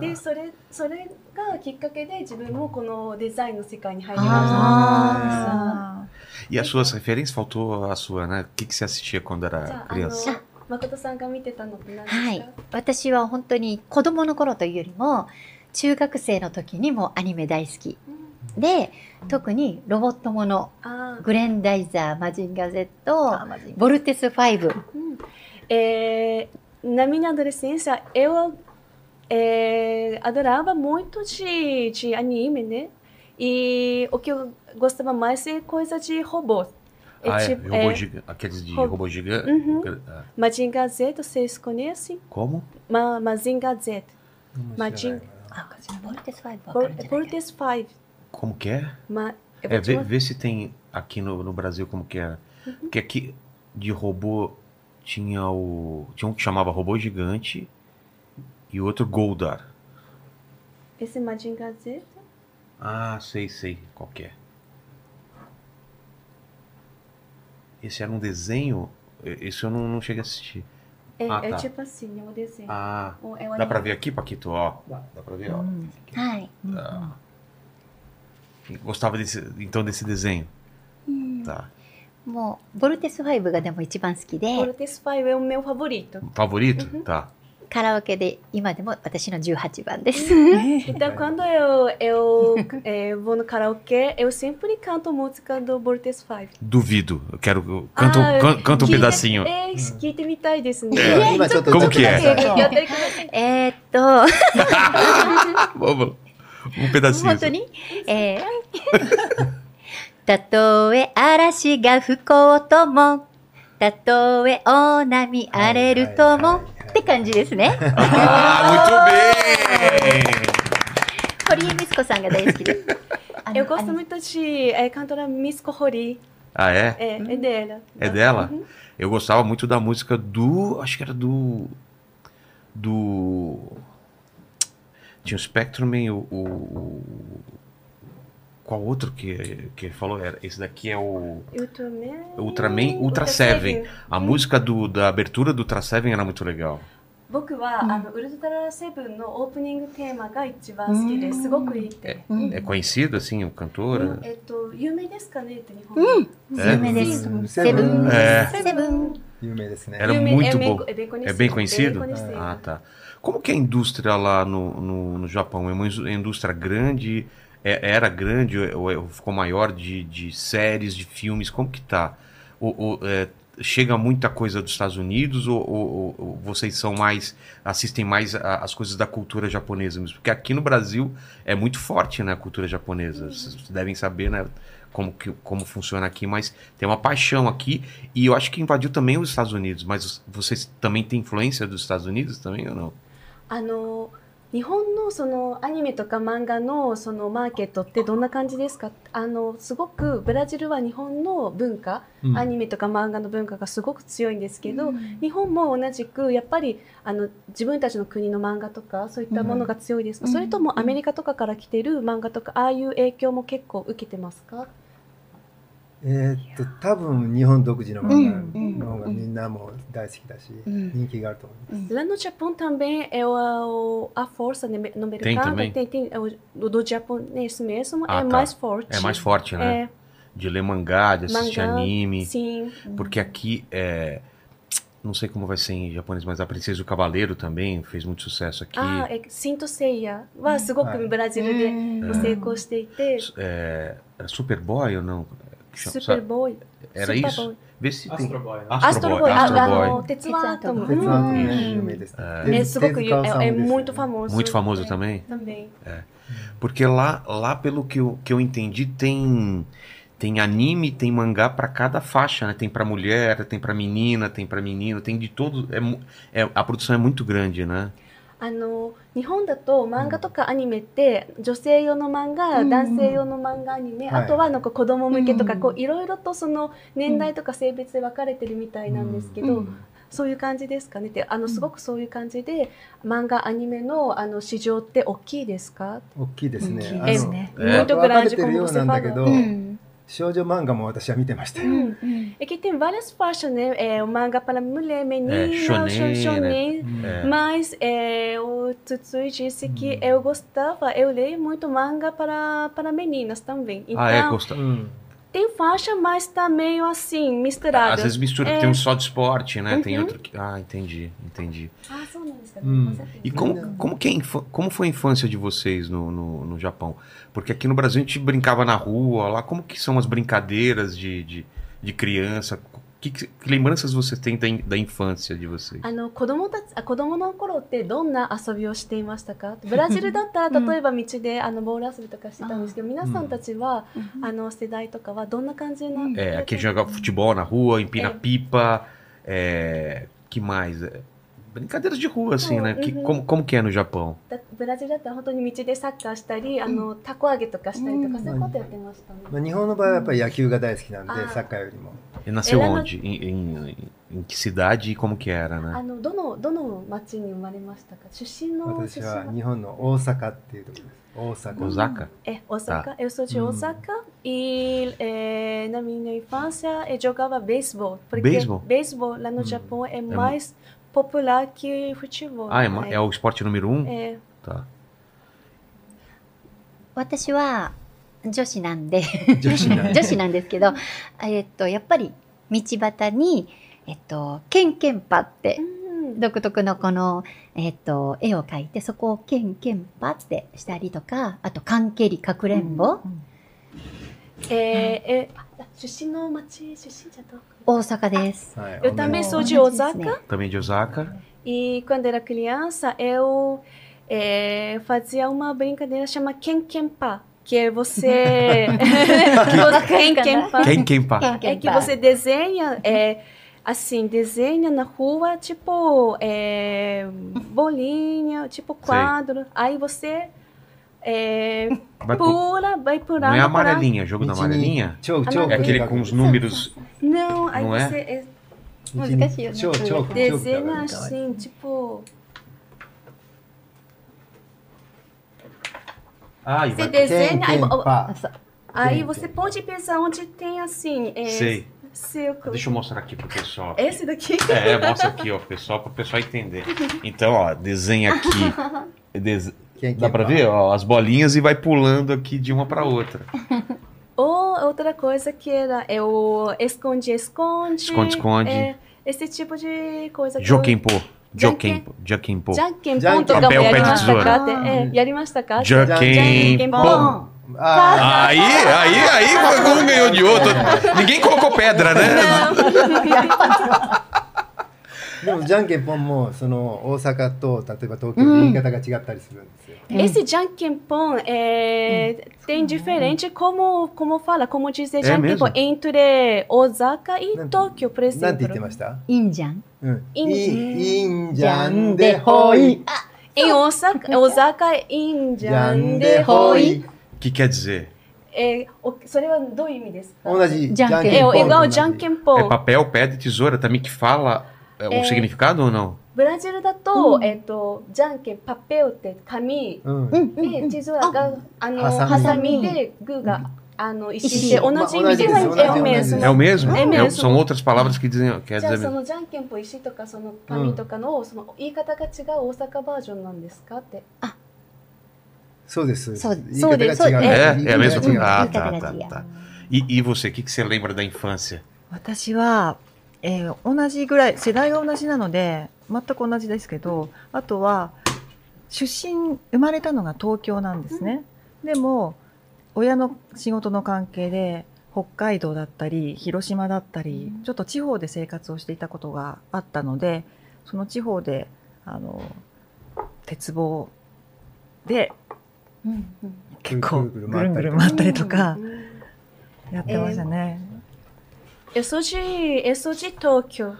でそれそれがきっかけで自分もこのデザインの世界に入りました。あ e as suas referências? Faltou a sua, né? O que, que você assistia quando era criança? 誠さんが見てたのって何ですか？はい。私は本当に子供の頃というよりも、中学生の時にもアニメ大好き。で、特にロボットもの、グレンダイザー、マジンガー Z、あマジボルテス5。É, na minha adolescência, eu é, adorava muito de, de anime, né? E o que eu gostava mais é coisa de robô. É ah, é? tipo, é, robô é, aqueles de robô, robô gigante. Uhum. Ah. É. Mazinga vocês conhecem? Como? Ma Mazinga gazeta Majin... É? Ah, Vortex 5. Como que é? Ma... É, vê, vê, se tem aqui no, no Brasil como que era. Uhum. Porque aqui de robô tinha o. Tinha um que chamava robô gigante e outro Goldar. Esse Mazinga Z. Ah, sei, sei. Qual que é? Esse era um desenho. E- Esse eu não, não cheguei a assistir. É, Ah, é tá. tipo assim, é um desenho. Ah. Um- é um Dá pra anime. ver aqui, Paquito? Ó. Dá pra ver, ó. はい。 Ah. Gostava desse, então desse desenho. Tá. もう、ボルテス5がでも一番好きで、 Portes 5 é o meu favorito. Favorito? Tá. カラオケで今deも私の18番です。 Então, quando eu, eu eh, vou no karaokê, eu sempre canto música do Bortes 5. Duvido. Eu quero. eu- Canta, um- Ah, can- canta um 聞いて pedacinho. えー、聞いてみたいですね。え今ちょっと Como que ちょっ é? とくださいやってください。えーっと、 Vamos. Um pedacinho. 本当にえーたとえ嵐が吹こうとも、たとえ大波荒れるとも、 って感じですね。 Ah, muito bem! 堀江美津子さんが大好きで。あの Eu gosto あの muito de é, cantora Miss Corrori. Ah, é? É, é dela. É dela? Eu gostava muito da música do. Acho que era do. Do. Tinha o Spectrum e o. o- o- qual outro que, que falou? Era, esse daqui é o. Ultraman. Ultraman Ultra Seven. A música do, da abertura do Ultra Seven era muito legal. 僕は、あのウルトラセブンのオープニングテーマが一番好きです。すごくいいって。 É conhecido, assim, o cantor? えっと、有名ですかねって日本。有名です。うんセブン。えセブン。 有名ですね。 Era 有名 muito é bem, bom. É bem conhecido. É bem conhecido? bem conhecido. Ah, tá. Como que é a indústria lá no, no, no Japão? É uma indú- indústria grande? É- era grande ou é- ou ficou maior de, de séries, de filmes? Como que tá? Ou, ou, é, chega muita coisa dos Estados Unidos ou, ou- vocês são mais assistem mais a- as coisas da cultura japonesa mesmo? Porque aqui no Brasil é muito forte né, a cultura japonesa. Vocês devem saber né, como, que, como funciona aqui, mas tem uma paixão aqui e eu acho que invadiu também os Estados Unidos. Mas vocês também têm influência dos Estados Unidos também ou não? あの日本のそのアニメとか漫画のそのマーケットってどんな感じですか？あのすごくブラジルは日本の文化、うん。アニメとか漫画の文化がすごく強いんですけど、日本も同じくやっぱりあの自分たちの国の漫画とかそういったものが強いですか、うん。それともアメリカとかから来てる漫画とかああいう影響も結構受けてますか？えーっと多分日本独自の漫画の方がみんなも大好きだし、うん人気があると思います。 Lá no Japão também é o, a força no no mercado. Tem também? Tem, tem, é o do, do japonês mesmo Ah, é tá. mais forte. É mais forte, né? É, De ler mangá, de assistir mangá, anime. Sim. Porque aqui é. Não sei como vai ser em japonês, mas a Princesa e o Cavaleiro também fez muito sucesso aqui. Ah, é Sinto Seiya はすごくはいブラジルで成功していて、 É, era Superboy ou não? Superboy. Era Super isso? Boy. Vê se tem. Astroboy. Né? Astroboy. Astroboy. Tetsuatomo. Tetsuatomo. É muito famoso. Muito famoso também? Também. É. Porque lá, lá pelo que eu, que eu entendi, tem tem anime, tem mangá para cada faixa, né? Tem para mulher, tem para menina, tem para menino, tem de todo. É, é, a produção é muito grande, né? あの日本だと漫画とかアニメって女性用の漫画、うん男性用の漫画アニメ、はい。あとはなんか子供向けとか、うんこういろいろとその年代とか性別で分かれてるみたいなんですけど、うんそういう感じですかね？ってあのすごくそういう感じで漫画アニメのあの市場って大きいですか？大きいですね。大きいあのですね。え muito 分かれてるなんだけど、少女漫画も私は見てましたよ。 Hum. hum. É que tem várias faixas, né? É o manga para mulher, menina, É, shonen, shon- shonen. うん É. Mas é, o Tsutsui disse que eu gostava, eu leio muito manga para, para meninas também. Então, ah, é, gosta... うん。 tem faixa, mas tá meio assim, misturada. Às vezes mistura, É. tem um só de esporte, né? Tem Uhum. outro que. Ah, entendi, entendi. Ah, isso é Hum. com certeza. E como, como, que é a infa- como foi a infância de vocês no, no, no Japão? Porque aqui no Brasil a gente brincava na rua, lá como que são as brincadeiras de, de, de criança? Que, que lembranças você tem da, in- da infância de vocês? あの子供たちあ子供の頃ってどんな遊びをしていましたかブラジルだったらうん例えば道であのボール遊びとかしてたんですけど、皆さんたちは、 Uhum. あの世代とかはどんな感じな、 É, aqui a gente jogava futebol na rua, empina É. pipa, é, que mais? brincadeiras de rua, assim, né? Que, uhum. como, como que é no Japão? ブラジルだったら本当に道でサッカーしたり、あの、たこ揚げとかしたりとか、そういうことやってましたね。まあ、日本の場合はやっぱり野球が大好きなんで、サッカーよりも。え、nasceu tá ah, hum. hum. hum. ah. onde? Em, em, em que cidade e como que era, né? あの、どの、どの町に生まれましたか出身の私は日本の大阪っていうところです。大阪。Osaka? É, eh, Osaka. Ah. Eu sou de Osaka e é, na minha infância eu jogava beisebol. Porque beisebol lá no Japão é mais... popular que futebol. Ah, é, é o esporte número um? É. Tá. 私は女子なんで女子なんで女子なんですけど、えっとやっぱり道端にえっとケンケンパってうん独特のこのえっと絵を描いてそこをケンケンパってしたりとか、あと関係りかくれんぼ、É, é, ah, 出身の町出身じゃどこ 大阪です。はい Eu também sou de 同じですね Osaka Também de Osaka. e quando era criança eu é, fazia uma brincadeira chamada Kenkenpa, que é você Kenkenpa. Quem, quem pá? É que você desenha, é, assim, desenha na rua, tipo, é, bolinha, tipo quadro. Aí você é, vai pura, vai pura. Não é amarelinha, jogo da amarelinha? Choke, ah, choke. É aquele com os números. Não, aí não é? você. É? Música é... Desenha assim, tipo. Ah, você vai... desenha. Tem, tem, aí, aí você pode pensar onde tem assim. É, Sei. Círculo. Deixa eu mostrar aqui pro pessoal. Esse daqui? É, mostra aqui, ó, pro pessoal, pro pessoal entender. Então, ó, desenha aqui. Des... Quem, Dá para ver ó, as bolinhas e vai pulando aqui de uma para outra. Ou outra coisa que era é o esconde esconde. Esconde esconde. É, esse tipo de coisa. Jokenpo. Jokenpo. Jokenpo. Jokenpo. Papel é pé de tesoura. É, yarimashita ka? Jokenpo. Ah. Aí, aí, aí, um ganhou de outro. Ninguém colocou pedra, né? Não. でもじゃんけんぽんもその大阪と例えば東京で言い方が違ったりするんですよ。 Esse Jankenpon é, tem diferente como, como fala, como dizer É Jankenpon mesmo? entre Osaka e なん Tóquio, por なんて言って exemplo. ました？いいんじゃん。うん。いんいいいんじゃんでほい。 Em Osaka, Osaka é in じゃん Jan で de ほ Hoi. い。 O que quer dizer? É, o- それはどういう意味ですか同じじゃんけんじゃんけんぽん É と igual 同じ Jankenpon. É papel, pedra e tesoura também que fala é, o É. significado ou não? ブラジルだと、えっと、じゃんけん、パペオって紙、うん。で、地図が、あの、ハサミで、グーが、あの、石で、同まあじ意味で、す é o mesmo. 同 É o mesmo? É mesmo. são outras palavras que dizem, quer じゃあ dizer そ.のじゃんけんぽ石とかその紙とかの,、その言い方が違う大阪バージョンなんですかって。そうです。そう言い方が違う。そうです É, é a 方 mesma coisa. Ah, tá, が tá, tá. E, e você, o que, que você lembra da infância? 私は、えー同じぐらい世代が同じなので全く同じですけどあとは出身生まれたのが東京なんですね、でも親の仕事の関係で北海道だったり広島だったりちょっと地方で生活をしていたことがあったのでその地方であの鉄棒で結構ぐるぐるんぐるぐる回ったりとか。回ったりとかやってましたね。Eu sou de, eu sou de Tóquio,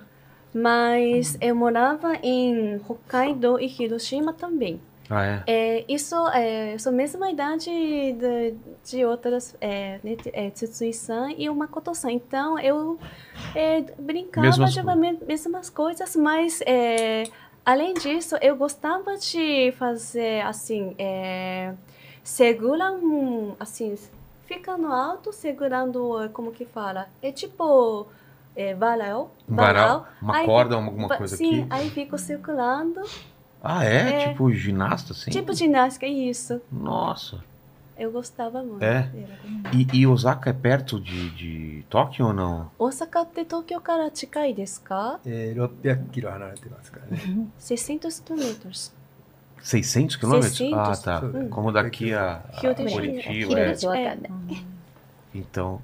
mas eu morava em Hokkaido e Hiroshima também. Ah, é? É, isso é, sou mesma idade de, de outras, é, né, é, Tsutsui-san e o Makoto-san. Então, eu é, brincava Mesmas de me- mesmas coisas, mas é, além disso, eu gostava de fazer assim, é, segura um, assim, fica no alto segurando, como que fala? É tipo é, varal, Varal, uma Aí corda, fico- alguma va- coisa sim, aqui. aí fico circulando, Ah, é? É. Tipo ginasta, assim? tipo ginástica, isso. Nossa. Eu gostava muito. É? Era. E, e Osaka é perto de, de Tóquio ou não? 大阪って東京から近いですかえー600キロ離れてますからね。 600 quilômetros. 600 quilômetros? 600. Ah, tá. Hum. Como daqui a, a Rio de Curitiba. Janeiro. é. Rio de Janeiro. Então.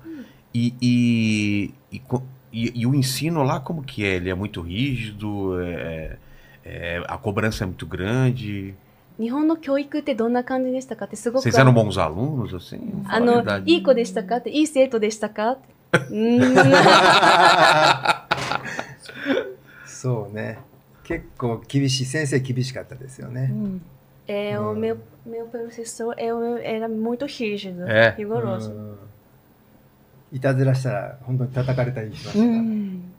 E, e, e, co- e- e o ensino lá, como que é? Ele é muito rígido? É, é- a cobrança é muito grande? 日本の教育ってどんな感じでしたかってすごく Vocês eram bons alunos, assim? Fala あ a の verdade. いい子でしたかっていい生徒でしたかってうーんそうね。 結構厳しい先生厳しかったですよね。うん、えーうん、meu meu professor é um era muito rígido, rigoroso。いたずらしたら本当に叩かれたりしました。うん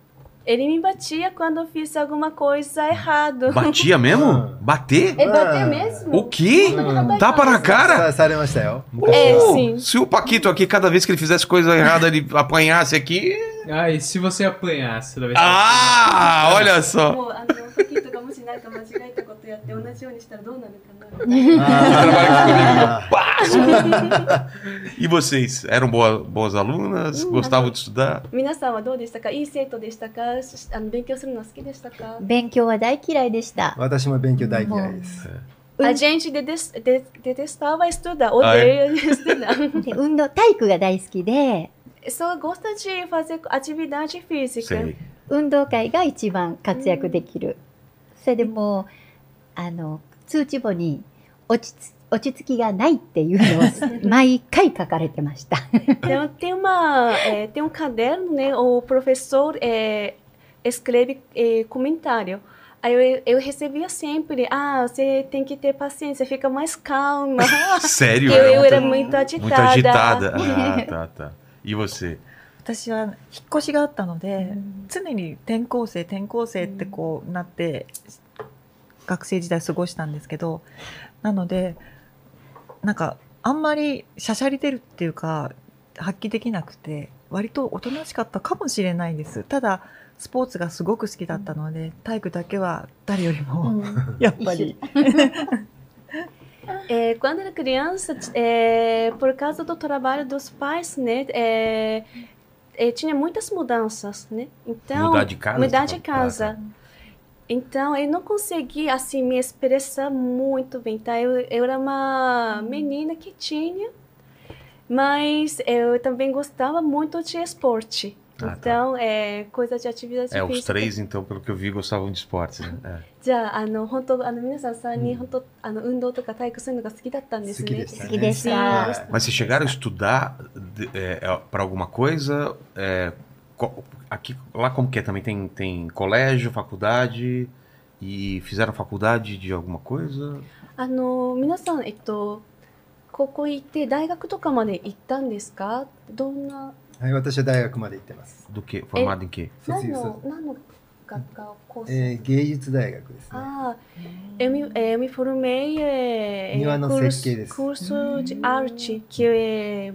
Ele me batia quando eu fiz alguma coisa errado. Batia mesmo? Bater? Ele bater mesmo? O quê? Tá Tapa na cara? Sério, Marcel. É, é sim. Oh, se o Paquito aqui, cada vez que ele fizesse coisa errada, ele apanhasse aqui... Ah, e se você apanhasse? Ah, olha só. Amor, Paquito, もしなんか間違えたことやって同じようにしたらどうなるかな。E vocês? Eram boa- boas alunas? Gostavam de estudar? 皆さんはどうでしたかいい生徒でしたかしあの勉強するの好きでしたか勉強は大嫌いでした。私も勉強大嫌いです。A gente detes- de- detestava estudar, Ah, odeia estudar. で運動、体育が大好きで、Só gosta de fazer atividade física. 運動会が一番活躍できる。それでもう、あの、通知簿に落ちつ落ち着きがないっていうのを毎回書かれてました。 Então tem uma é, tem um caderno, né? O professor é, escreve é, comentário. Aí eu, eu recebia sempre, ah, você tem que ter paciência, fica mais calma. Sério? eu, eu era muito, muito agitada. muito agitada. Ah, tá, tá. E você? 私は引っ越しがあったので、常に転校生転校生ってこうなって、学生時代過ごしたんですけどなのでなんかあんまりしゃしゃり出るっていうか発揮できなくて割とおとなしかったかもしれないです。ただスポーツがすごく好きだったので体育だけは誰よりも、やっぱり。É, quando era criança, é, por causa do trabalho dos pais, né? é, eh, tinha muitas mudanças, né? Então, Mudar de casa? mudar de casa. Então, eu não consegui, assim, me expressar muito bem, tá? Eu, eu era uma menina que tinha, mas eu também gostava muito de esporte. Ah, tá. então, é coisa de atividade É, os física. três, então, pelo que eu vi, gostavam de esportes, né? É. じゃあ、あの、本当、あの、皆さんさんに、本当、あの、運動とか体育そういうのが好きだったんですね。好きでしたね好きでしたはい Mas vocês chegaram a estudar para alguma coisa? É, co- aqui, lá como que é? Também tem, tem colégio, faculdade e fizeram faculdade de alguma coisa? あの、皆さん、えっと、高校行って大学とかまで行ったんですかどんな、 はい、私は大学まで行ってます。どけ、フォー。何の学科をー？えー、芸術大学です、ね。ああ、エミエミフォルメイエ。庭の設計です。コースジアルチキエ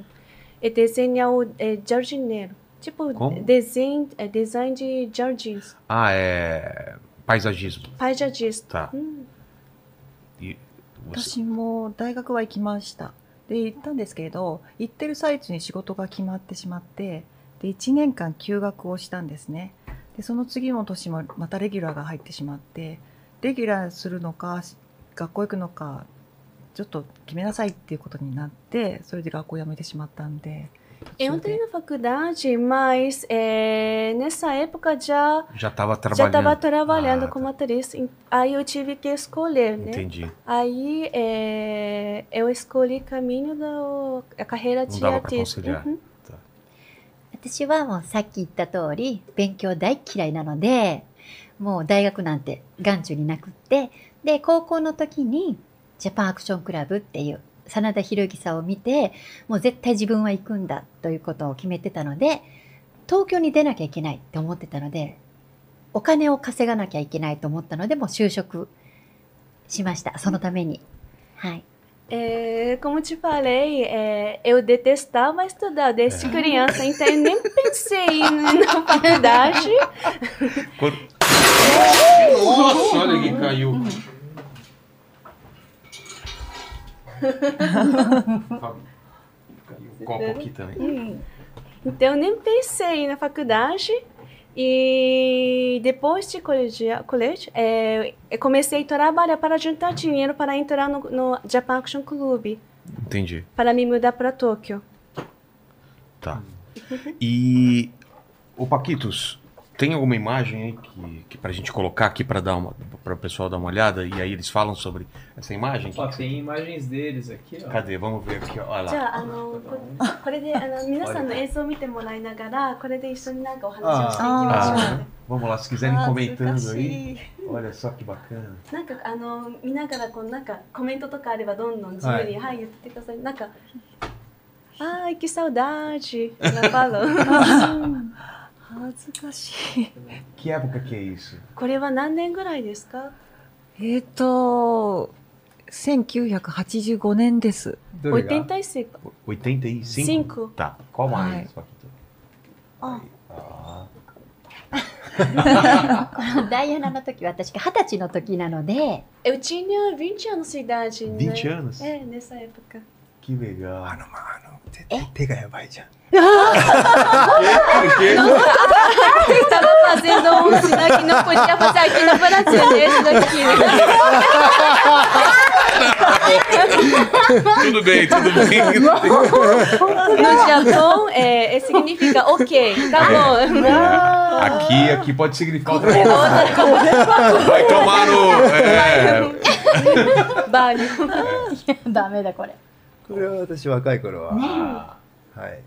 エデザインをえジャルジネル。Tipo, design, design de jardins. Ah, é. Paisagismo. Paisagismo. Tá. Hum. で行ったんですけど行ってる最中に仕事が決まってしまってで1年間休学をしたんですね。でその次の年もまたレギュラーが入ってしまってレギュラーするのか学校行くのかちょっと決めなさいっていうことになってそれで学校辞めてしまったんで Eu entrei na faculdade, mas eh, nessa época já já estava já trabalhando. estava trabalhando Ah, como atriz. Em- Aí eu tive que escolher, né? Entendi. Aí eh, eu escolhi caminho da a carreira Não de dava pra artista. conciliar. Uhum. 私はもうさっき言った通り、勉強大嫌いなので、もう大学なんて眼中になくって、で、高校の時にジャパンアクションクラブっていう 真田広之さんを見て、もう絶対自分は行くんだということを決めてたので、東京に出なきゃいけないって思ってたので、お金を稼がなきゃいけないと思ったので、もう就職しました。そのために。はい。É, como te falei, é, eu detestava estudar desde criança, então eu nem pensei na faculdade. Nossa, olha quem caiu. Caiu um copo aqui também. Então eu nem pensei na faculdade. E depois de colégio, colégio é, eu comecei a trabalhar para juntar dinheiro para entrar no, no Japan Action Club, Entendi. para me mudar para Tóquio. Tá. E o Paquitos, tem alguma imagem aí que, que pra gente colocar aqui pra dar uma para o pessoal dar uma olhada e aí eles falam sobre essa imagem? Ó, tem imagens deles aqui, ó. Cadê? Vamos ver aqui, ó. olha じ lá. ゃあ、あの、ここれで、あの、皆さんの映像を見てもらいながら、これで一緒になんかお話をしていきましょう。 Ah, vamos lá, se quiserem Ah, comentando aí. い Olha só que bacana. なんかあの見ながらこうなんかコメントとかあればどんどん自由にはい、言ってください。なんか Ai, que saudade! Ela falou. 恥ずかしい。これは何年ぐらいですか？えっ、ー、と、1985年です。85? Qual mais? は。あ、このダイアナの時は私が二十歳の時なので。え、うちには20 anos de idade。20 anos? É, nessa época. Que legal. Mano, não, mano. Tega é vai já. Eu tava fazendo um sinal que não podia fazer aqui no Brasil, desse daqui. tudo bem, tudo bem. No Japão, é, é, significa ok, tá bom. Aqui, aqui pode significar outra coisa. Vai tomar no... É... Banho. Dá, meio da Coreia. これは私若い頃は。はい。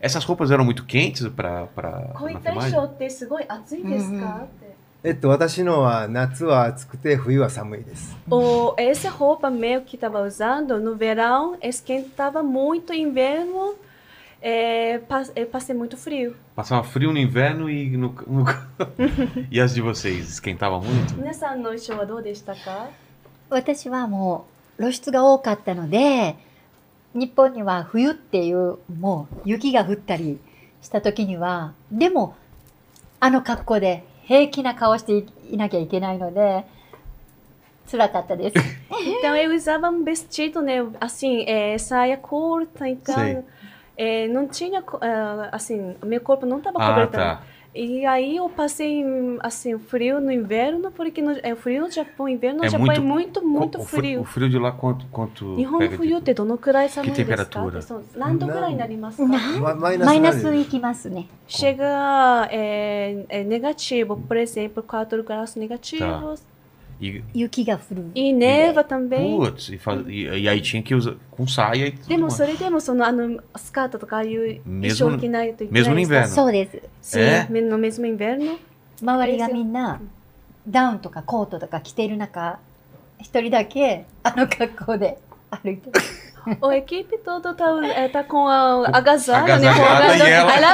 essas roupas eram muito quentes pra, pra, こうい na った衣装 filmagem? ってすごい暑いですかって。えっと、私のは夏は暑くて冬は寒いです。 O, essa roupa meu que estava usando no verão esquentava muito, inverno é, pas- é, passei muito frio. Passava frio no inverno e no. no- e as de vocês? Esquentava muito? 皆さんの衣装はどうでしたか私はもう 露出が多かったので、日本には冬っていうもう雪が降ったりした時には、でもあの格好で平気な顔していなきゃいけないので、辛かったです。Então eu usava um vestido, né? Assim, é, saia curta, então é, não tinha, ah, assim, meu corpo não estava Ah, coberto. tá. E aí eu passei, assim, frio no inverno, porque no, é frio no Japão, inverno no É Japão muito- é muito, muito o, fri- frio. O frio de lá quanto, quanto 日本 pega de- 冬ってどのくらい寒いですか Que temperatura? そう何度くらいになりますかなまマイナマイスなんでナスいきますね。 Chega é, é negativo, por exemplo, 4 graus negativos. E, 雪が降る。E neva também. putz, e, faz- e, e aí tinha que usar com saia e tudo でも.それでもそのあのスカートとかああいう衣装 no- 着ないといけない mesmo no ですか inverno. そうです。Sim, É? no mesmo inverno. 周りがみんなダウンとかコートとか着ている中、一人だけあの格好で歩いてる。O equipe todo tá, é, tá com a agasalho, né? Agasalhada folgado. e ela- Ela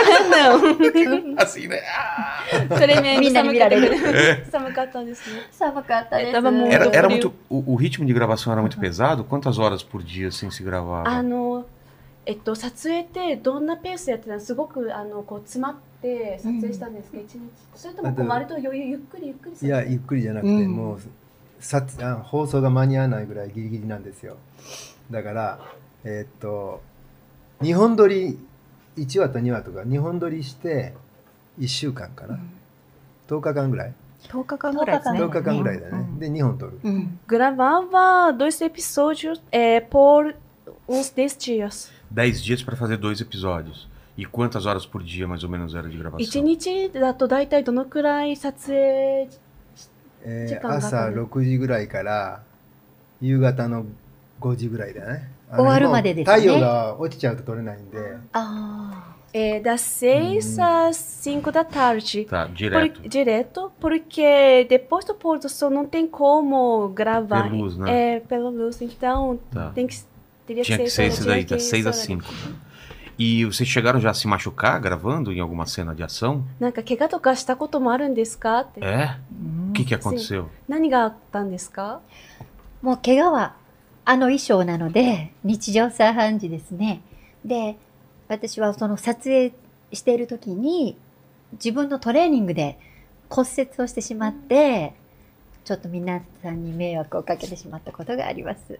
não. Assim, né? Ah! それめみんなに見られる寒かったですね。寒かったです。 Tava muito Era, era frio. muito. O, o ritmo de gravação era muito pesado? Quantas horas por dia assim se gravava? あの、えっと、撮影ってどんなペースでやってたのすごくあのこう詰まって撮影したんですけど、一日それともこう割と余裕ゆっくりゆっくりいやゆっくりじゃなくて、うんもうさあ放送が間に合わないぐらいギリギリなんですよ だからえーっと2本撮り1話と2話とか2本撮りして1週間かな、10日間ぐらい10日間ぐらいですね。10日間ぐらいだね、うんで2本撮るうん。Gravava dois episódios é, por uns 10 dias. 10 dias pra fazer dois episódios. E quantas horas por dia mais ou menos era de gravação? 1日だと大体どのくらい撮影えー時間がか朝かる6時ぐらいから夕方の5時ぐらいだねあの終わるまでですね太陽が落ちちゃうと撮れないんであ é, das 6 às 5 da tarde. Tá, Por- direto. direto, porque depois do pôr do sol não tem como gravar. Pela luz, né? É, pela luz. Então, Tá. tem que, teria Tinha que que ser ser esse esse dia daí, que das 6 às esse 5. E vocês chegaram já a se machucar gravando em alguma cena de ação? なんか怪我とかしたこともあるんですかって。 É? うん O que, que aconteceu? 何があったんですかあ。もう怪我は あの衣装なので、日常茶飯事ですね。で、私はその撮影している時に、自分のトレーニングで骨折をしてしまって、ちょっと皆さんに迷惑をかけてしまったことがあります。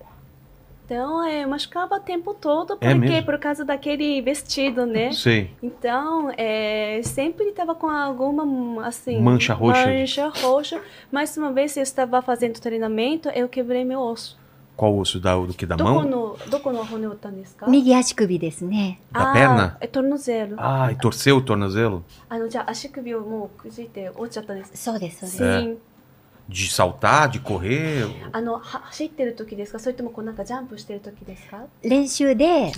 Então, é, eu machucava o tempo todo, É porque mesmo? por causa daquele vestido, né? Sei. Então, é, sempre estava com alguma, assim... Mancha roxa. Mancha roxa. Mais uma vez, eu estava fazendo treinamento, eu quebrei meu osso. Qual osso? Da, do que? Da mão? の、どこの骨を打ったんですか右足首ですね。Da あ perna? ーえ、tornozelo. Ah, e torceu o tornozelo? あの、じゃあ足首をもうくじいて折っちゃったんです。そうです、そうです。Sim. De saltar, de correr? あの、は走ってる時ですかそれともこうなんかジャンプしてる時ですか練習で、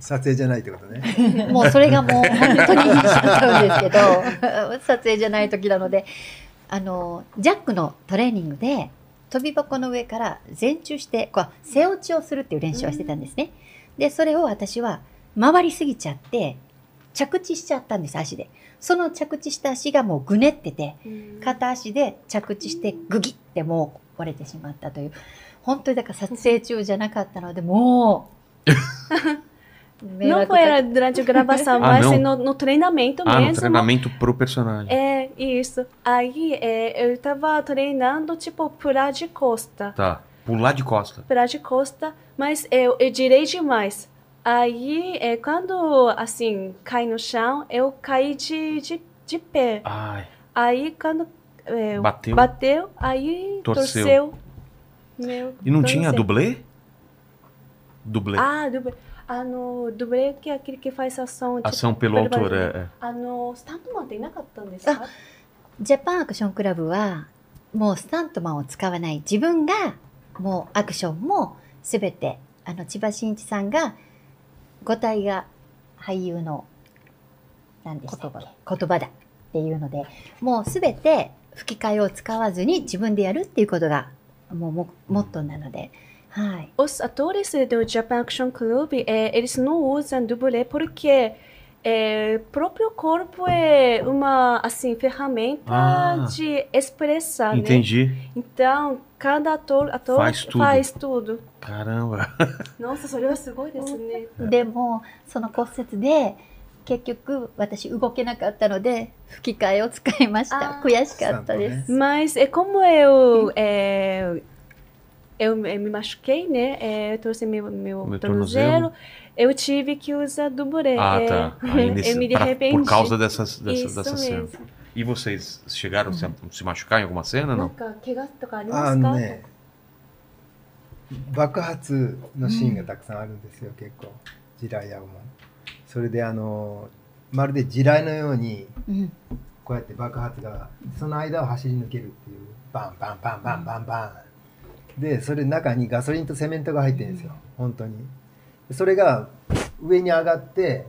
撮影じゃないってことねもうそれがもう本当にしちゃったんですけど、撮影じゃない時なので、あの、ジャックのトレーニングで、飛び箱の上から前宙して、こう、背落ちをするっていう練習をしてたんですね。で、それを私は回りすぎちゃって、着地しちゃったんです、足で。その着地した足がもうぐねってて、片足で着地してグギってもう折れてしまったという。本当にだから撮影中じゃなかったので、もう、Não foi era durante a gravação, ah, mas assim, no, no, treinamento ah, mesmo. No treinamento pro personagem. É, isso. Aí é, eu tava treinando, tipo, pular de costa. Tá. Pular de costa. Pular de costa, mas eu, eu direi demais. Aí, é, quando, assim, cai no chão, eu caí de, de, de pé. Ai. Aí, quando é, bateu. bateu, aí torceu. torceu. Meu, e não torceu. tinha dublê? Dublê. Ah, dublê. Ah, no dublê que é aquele que faz ação. tipo, Ação pelo pelo autor, barulho. é, é. あの、スタントマンっていなかったんですか？ジャパンアクションクラブは、もうスタントマンを使わない。自分が、もうアクションもすべて、あの、千葉真一さんが、母体が俳優の、何でしたっけ？言葉だっていうので、もうすべて吹き替えを使わずに自分でやるっていうことが、もうモモットーなので、はい。Os atores do Japan Action Club, é, eles não usam dublê porque é, o próprio corpo é uma assim ferramenta Ah. de expressar, né? Entendi. Então, cada ator, ator Faz tudo. faz tudo. Caramba. Nossa, それはすごいですね。でも、その骨折で、結局私動けなかったので、吹き替えを使いましたあ。ー悔しかったです。 Mas é como eu é, eu, eu me machuquei, né? É, eu torci meu, meu, Meu tornozelo. tornozelo. Eu tive que usar duburé. Ah, é, tá. Aí nesse- eu me pra- arrependi. por causa dessas, dessas, Isso dessa cena. mesmo. E vocês chegaram a se, se machucar em alguma cena, なん não?か怪我とかありあますか？のね爆発のシーンがたくさんあるんですよ、結構地雷やもそれであのまるで地雷のようにうんこうやって爆発がその間を走り抜けるっていうバンバンバンバンバンバン でそれ中にガソリンとセメントが入ってるんですよ本当にそれが上に上がって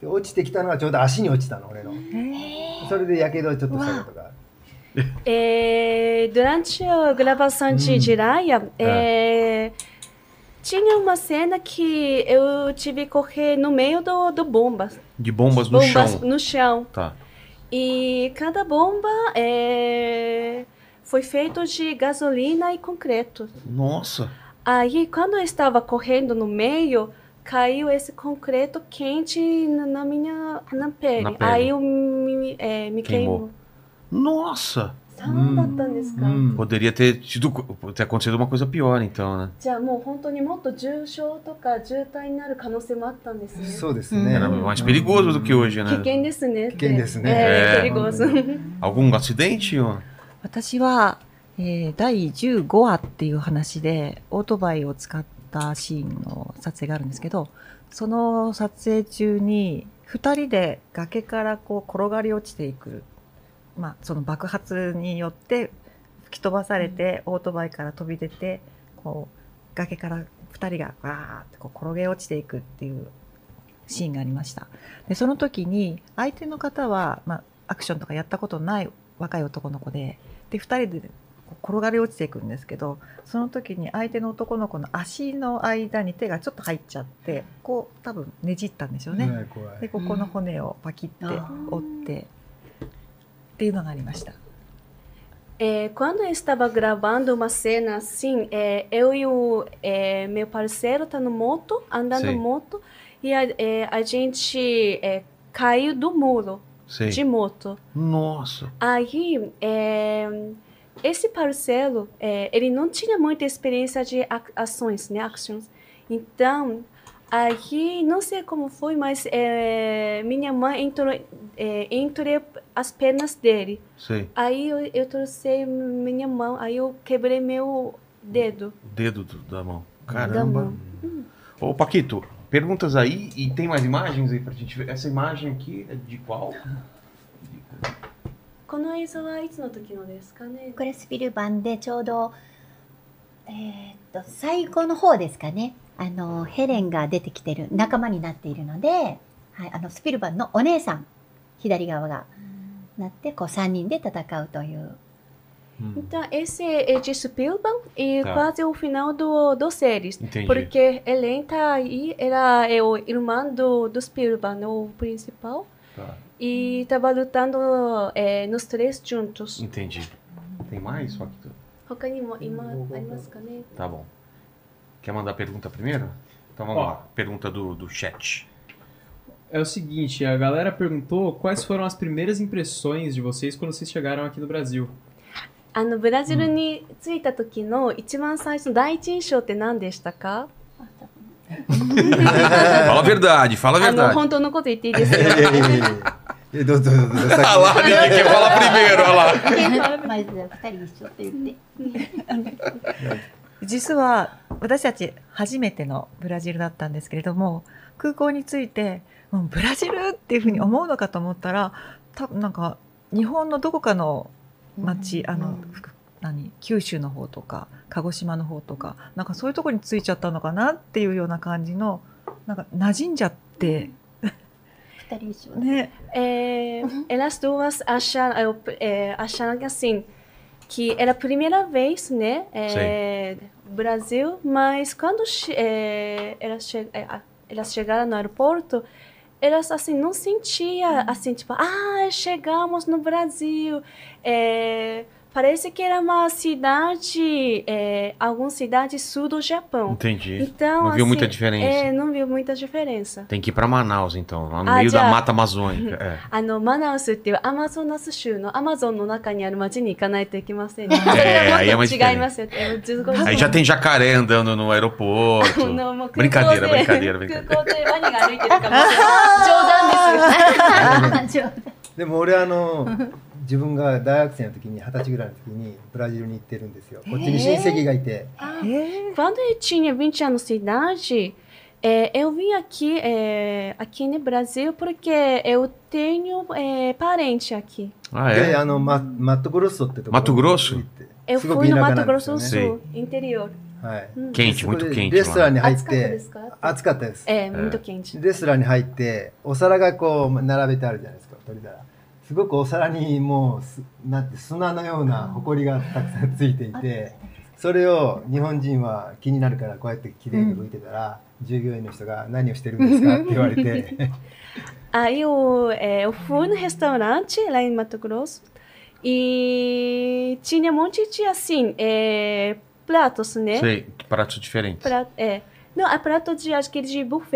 で落ちてきたのがちょうど足に落ちたの俺のそれでやけどちょっとしたことが É, durante a gravação de Hum. Jiraya, é, tinha uma cena que eu tive que correr no meio do, do bomba. De bombas no bombas chão. no chão. Tá. E cada bomba é, foi feito de gasolina e concreto. Nossa! Aí, quando eu estava correndo no meio, caiu esse concreto quente na minha na pele. Na pele. Aí eu me, é, me queimou. queimou. Nossa! Hum, hum. Poderia ter tido ter acontecido uma coisa pior, então, né? Era mais perigoso do que hoje, né? É, é é. Algum acidente? Ou... 私は、えー第15話っていう話でオートバイを使ったシーンの撮影があるんですけどその撮影中に2人で崖からこう転がり落ちていく、まあ、その爆発によって吹き飛ばされて、オートバイから飛び出てこう崖から2人がわーってこう転げ落ちていくっていうシーンがありました。でその時に相手の方は、まあ、アクションとかやったことない若い男の子でで2人でこう転がり落ちていくんですけどその時に相手の男の子の足の間に手がちょっと入っちゃってこう多分ねじったんでしょうね、でここの骨をパキって折ってっていうのがありました É, quando eu estava gravando uma cena assim, é, eu e o é, meu parceiro tá no moto, andando Sim. moto, e a, a gente caiu do muro Sei. de moto. Nossa. Aí, é, esse parceiro, é, ele não tinha muita experiência de ações, né, actions. Então, aí, não sei como foi, mas é, minha mãe entrou é, entre as pernas dele. Sei. Aí eu, eu torci minha mão, aí eu quebrei meu dedo. Dedo do- da mão. Da Caramba. mão. Ô, Paquito, perguntas aí e tem mais imagens aí pra gente ver. Essa imagem aqui é de qual? この映像はいつの時のですかね？これスピルバンでちょうど、えーっと最後の方ですかねあのヘレンが出てきてる仲間になっているので、はい、あのスピルバンのお姉さん左側がなってこう3人で戦うという Hum. Então, esse é de Spielberg e tá. quase o final do, do séries. Entendi. Porque Helen tá aí, ela é o irmão do, do Spielberg, né, o principal. Tá. E tava lutando é, nos três juntos. Entendi. Tem mais? Só que... Tá bom. Quer mandar pergunta primeiro? Então vamos Ó, lá. Pergunta do, do chat. É o seguinte, a galera perguntou quais foram as primeiras impressões de vocês quando vocês chegaram aqui no Brasil. あのブラジルに着いた時の一番最初の第一印象って何でしたか？Fala a verdade, fala a あ.本当のこと言っていいですよいやいやいやいや。えどうぞどうぞどうぞ Ah lá, ele quer falar primeiro, olha lá. まず2人一緒って言って。実は私たち初めてのブラジルだったんですけれども空港に着いてもうブラジルっていうふうに思うのかと思ったら多分なんか日本のどこかの町、あのふ何九州の方とか鹿児島の方とかなんかそういうところに着いちゃったのかなっていうような感じのなんか馴染んじゃって2人一緒ね elas duas acharam, que assim, que era a primeira vez, né, é, Brasil, mas quando elas, che- elas chegaram no aeroporto, elas assim não sentia assim tipo, ah, chegamos no Brasil, é, parece que era uma cidade, é, alguma cidade sul do Japão. Entendi. Então, Não viu assim, muita diferença. É, não viu muita diferença. Tem que ir pra Manaus, então, lá no Ah, meio da já. Mata Amazônica. É. あの、マナウスっていうアマゾナス州のアマゾンの中にある町に行かないといけませんね。それはaí é もっ mais と違いますよ。え15分 Aí já tem jacaré andando no aeroporto. のもう空港で Brincadeira, brincadeira, brincadeira. 空港でワニが歩いてるかもしれない。冗談ですよ。でも俺あの 自分が大学生の時に二十歳ぐらいの時にブラジルに行ってるんですよこっちに親戚がいて、Quando eu tinha 20 anos de idade, é, eu vim aqui, é, aqui no Brasil porque eu tenho é, parente aqui. Ah, で é? あのママットグロッソってところ Mato Grosso？に行って Eu すご fui く no 田舎 Mato なんです Grosso よ do ね Sul, interior. はい、Quente, そこ muito で quente レストランに入っ暑かったでてすか暑かったです、É, muito quente. レストランに入ってお皿がこう並べてあるじゃないですか取り皿すごくお皿にもうすなって砂のようなほこりがたくさんついていて。それを日本人は気になるからこうやってきれいに動いてたら、従業員の人が何をしてるんですか？って言われて。あ、いお、え、フォンレストランチ、ラインマットクロス。い、え、プね。プラトス、プラトス、プ、プラトス、プ、プラトス、プラ、プラトス、プラトス、プラトス、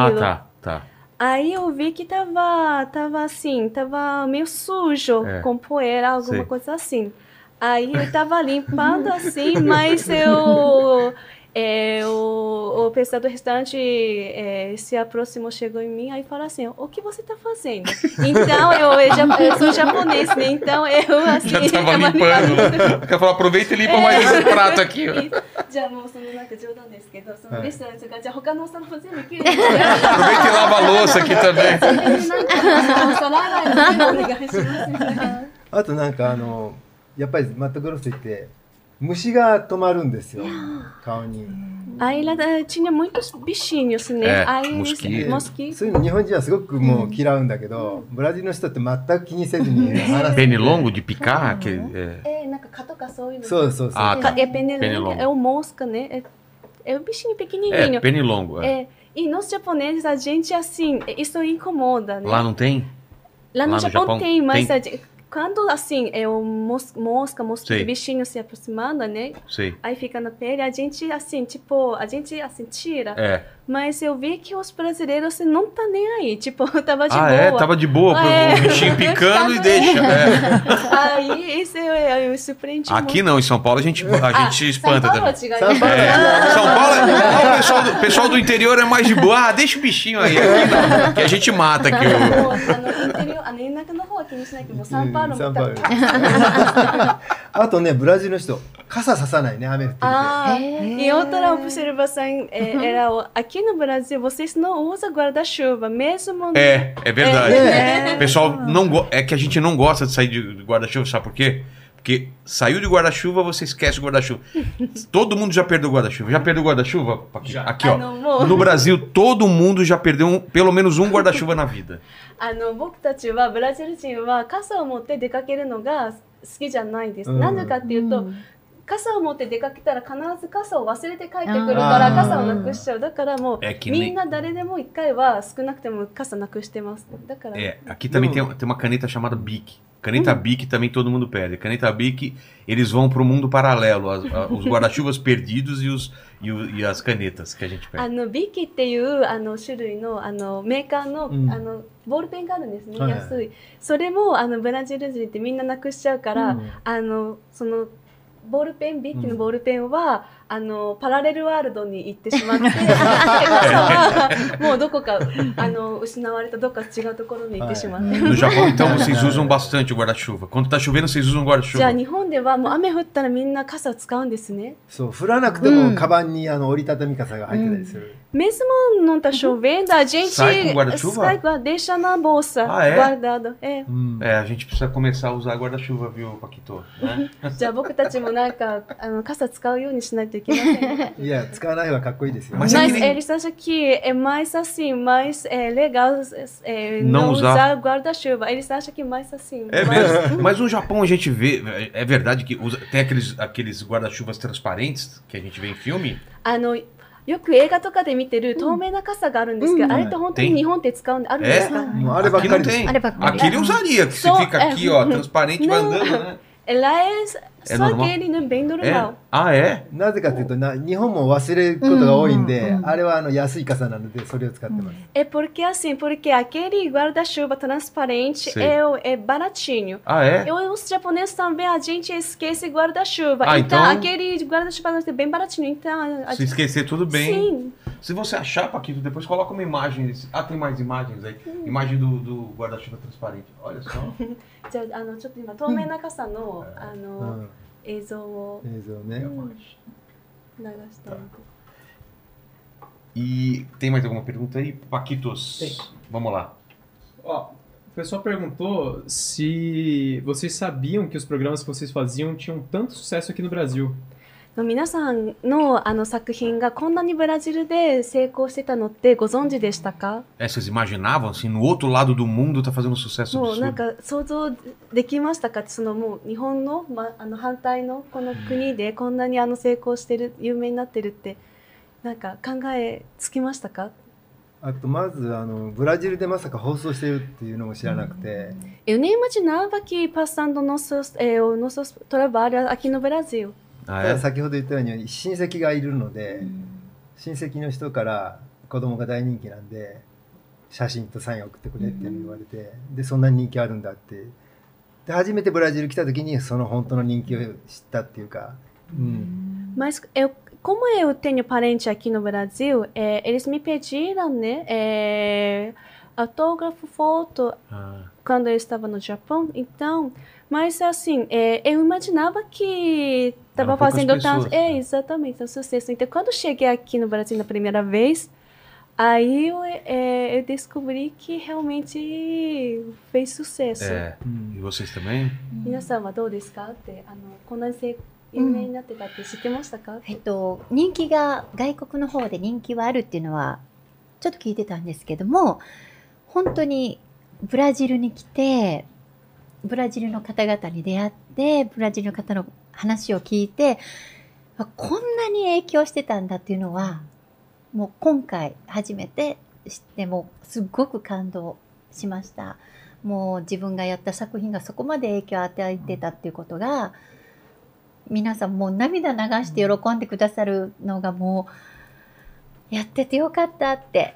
プラトス、プラ、Aí eu vi que tava, tava assim, tava meio sujo, É. com poeira, alguma Sei. coisa assim. Aí eu tava limpando assim, mas eu, é, o, o pessoal do restaurante é, se aproximou, chegou em mim, aí falou assim, o que você tá fazendo? Então, eu, eu, já- eu sou japonês, né? Então eu, assim... Já tava tava limpando. Quer falar, aproveita e limpa É. mais esse prato aqui. ó. じゃあもうそのなんか冗談ですけど、そのはいレストランとか、じゃあ他のお皿も全部きれいにして Aproveita e lava a louça aqui também. なんかお皿洗いも全部お願いしますみたいな。あとなんかあのやっぱりマットグロッソ行って 虫が止まるんですよ顔に Aí lá eh, tinha muitos bichinhos, né? É, Aí eles- mosquito. mosquito. そういうの日本人はすごくもう嫌うんだけど、ブラジルの人って全く気にせずに話す Pernilongo de picar? Que, é. É, なんか蚊とかそういうの。そうそうそう、 Ah, tá. É pernilongo, Pernilongo. é o mosca, né? É, é o bichinho É, pequenininho. pernilongo. é. É, e nos japoneses, a gente, assim, isso incomoda, né? Lá não tem? Lá no, lá no Japão, Japão tem, mas tem? a gente- Quando, assim, é o mos mosca, mosquito, bichinho se aproximando, né? Sim. Aí fica na pele, a gente, assim, tipo, a gente, assim, tira. É. Mas eu vi que os brasileiros, assim, não tá nem aí. Tipo, tava de ah, é? boa. Ah, é? Tava de boa, é. o bichinho picando e deixa. É. Aí, isso eu, eu surpreendi Aqui muito. não, em São Paulo a gente, a ah, gente espanta São Paulo, é. também. São Paulo, é. São Paulo é o pessoal do, pessoal do interior é mais de boa. Ah, deixa o bichinho aí. Aqui não, que a gente mata aqui. O... Tá no interior, インテリアあの田舎の方は気にしないけど、サンパウロもサンパウロ多分あとねブラジルの人傘ささないね雨降ってきて Ah, É. e outra observação é, era o- aqui no Brasil vocês não usam guarda-chuva, mesmo É, é verdade. É. O pessoal não go... é que a gente não gosta de sair de de guarda-chuva, sabe por quê? Porque saiu de guarda-chuva, você esquece o guarda-chuva. Todo mundo já perdeu o guarda-chuva. Já perdeu o guarda-chuva? Aqui, Já. aqui, Ah, ó. não vou. No Brasil, todo mundo já perdeu um- pelo menos um guarda-chuva na vida. あの僕たちはブラジル人は傘を持って出かけるのが好きじゃないんです。うんなぜかっていうと、傘を持って出かけたら必ず傘を忘れて帰ってくるあーから傘をなくしちゃう。だからもうえきねみんな誰でも一回は少なくても傘なくしてます。だから、 É, aqui também tem, tem uma caneta chamada Bic. Caneta Bic também todo mundo perde. Caneta Bic, eles vão pro mundo paralelo. as- a- os guarda-chuvas perdidos e, os, e, o- e as canetas que a gente あ perde. のビキっていうあの種類のあのメーカーの,、うんあのボールペンがあるんですね、はいはい安いそれもあのブラジル人ってみんななくしちゃうから、うんあのそのボールペンビッキのボールペンは、 あのパラレルワールドに行ってしまってもうどこかあの失われたどっか違うところに行ってしまって、No Japão, então, vocês usam bastante o guarda-chuva. Quando tá chovendo, vocês usam じゃあ guarda-chuva. 日本ではもう雨降ったらみんな傘を使うんですね。そう降らなくてもカバンにあの折りたたみ傘が入ってたりする、Mesmo não tá chovendo, a gente Sai com guarda-chuva? sai com- deixa na bolsa Ah, é? guardado. É. うん、É, a gente precisa começar a usar guarda-chuva, viu, Paquito? Né? じゃあ僕たちもなんかあの傘使うようにしないと いけません。いや使わない方がかっこいいですよ Mas Mas, é que nem- eles acham que é mais assim, mais é, legal é, Não não, usar. usar, guarda-chuva. Eles acham que mais assim. É mais- mesmo. Mas no Japão a gente vê. É é verdade que usa- tem aqueles, aqueles guarda-chuvas transparentes que a gente vê em filme? あのよく映画とかで見てる透明な傘があるんですけど、うんあれって本当に日本って使うんであるんですか、もうあればっ Aqui か não りです tem. あればっかり Aqui ele usaria, que você Só- fica aqui, é. ó, transparente, vai Não. andando, né? Lá é É só normal? aquele, né? Bem え normal. あ、えなぜかというとな日本も忘れることが多いんで、うんうんうんあれはあの安い傘なのでそれを使ってます、 É porque assim, porque aquele guarda-chuva transparente Sim. é, o- é baratinho. あ、え Eu, os japoneses também, a gente esquece guarda-chuva. Ah, então, então- aquele guarda-chuva é bem baratinho. Então, a Se esquecer, tudo bem. Sim. Se você achar, Paquito, depois coloca uma imagem. Ah, tem mais imagens aí. Imagem do, do guarda-chuva transparente. Olha só. じゃあ、あの、ちょっと今、透明な傘の、あうの、ん、映像を映像ね、流したので E tem mais alguma pergunta aí? Paquitos. Tem. Vamos lá. Ó, o pessoal perguntou se vocês sabiam que os programas que vocês faziam tinham tanto sucesso aqui no Brasil. 皆さんのあの作品がこんなにブラジルで成功してたのってご存知でしたか？É, vocês imaginavam, assim, no outro lado do mundo tá fazendo sucesso もうなん absurdo? か想像できましたか？そのもう日本の,、ま、あの反対のこの国でこんなにあの成功してる有名になってるってなんか考えつきましたか？あとまずあのブラジルでまさか放送してるっていうのも知らなくて、Eu nem imaginava que passando nossos, eh, o nosso trabalho aqui no Brasil. 先ほど言ったように親戚がいるので親戚の人から子供が大人気なんで写真とサイン送ってくれって言われてでそんなに人気あるんだって。で初めてブラジル来た時にその本当の人気を知ったっていうか。うん。Como eu tenho parente aqui no Brasil, é, eles me pediram, né, é, autógrafo, foto, ah. quando eu estava no Japão. Então, mas assim, eh, eu imaginava que Eram estava poucas fazendo pessoas, tanto. É, né? exatamente, um sucesso. Então, quando eu cheguei aqui no Brasil na primeira vez, aí eu, eh, eu descobri que realmente fez sucesso. é. E vocês também? 皆さんはどうですかってあのこんなにせ有名になってたって知ってましたか、えっと、人気が外国の方で人気はあるっていうのはちょっと聞いてたんですけども本当にブラジルに来て ブラジルの方々に出会ってブラジルの方の話を聞いてこんなに影響してたんだっていうのはもう今回初めて知ってもすごく感動しましたもう自分がやった作品がそこまで影響を与えてたっていうことが皆さんもう涙流して喜んでくださるのがもうやっててよかったって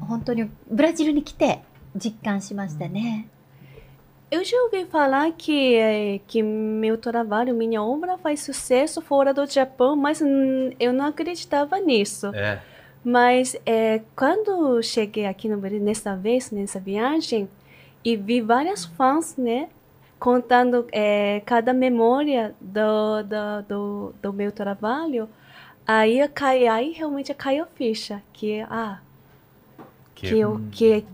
本当にブラジルに来て実感しましたね。Eu já ouvi falar que, eh, que meu trabalho, minha obra faz sucesso fora do Japão, mas hum, eu não acreditava nisso. É. Mas eh, quando cheguei aqui no Brasil, nessa vez, nessa viagem, e vi várias fãs, né, contando eh, cada memória do, do, do, do meu trabalho, aí, eu aí realmente caiu a ficha, que, ah, Que, que, eu, que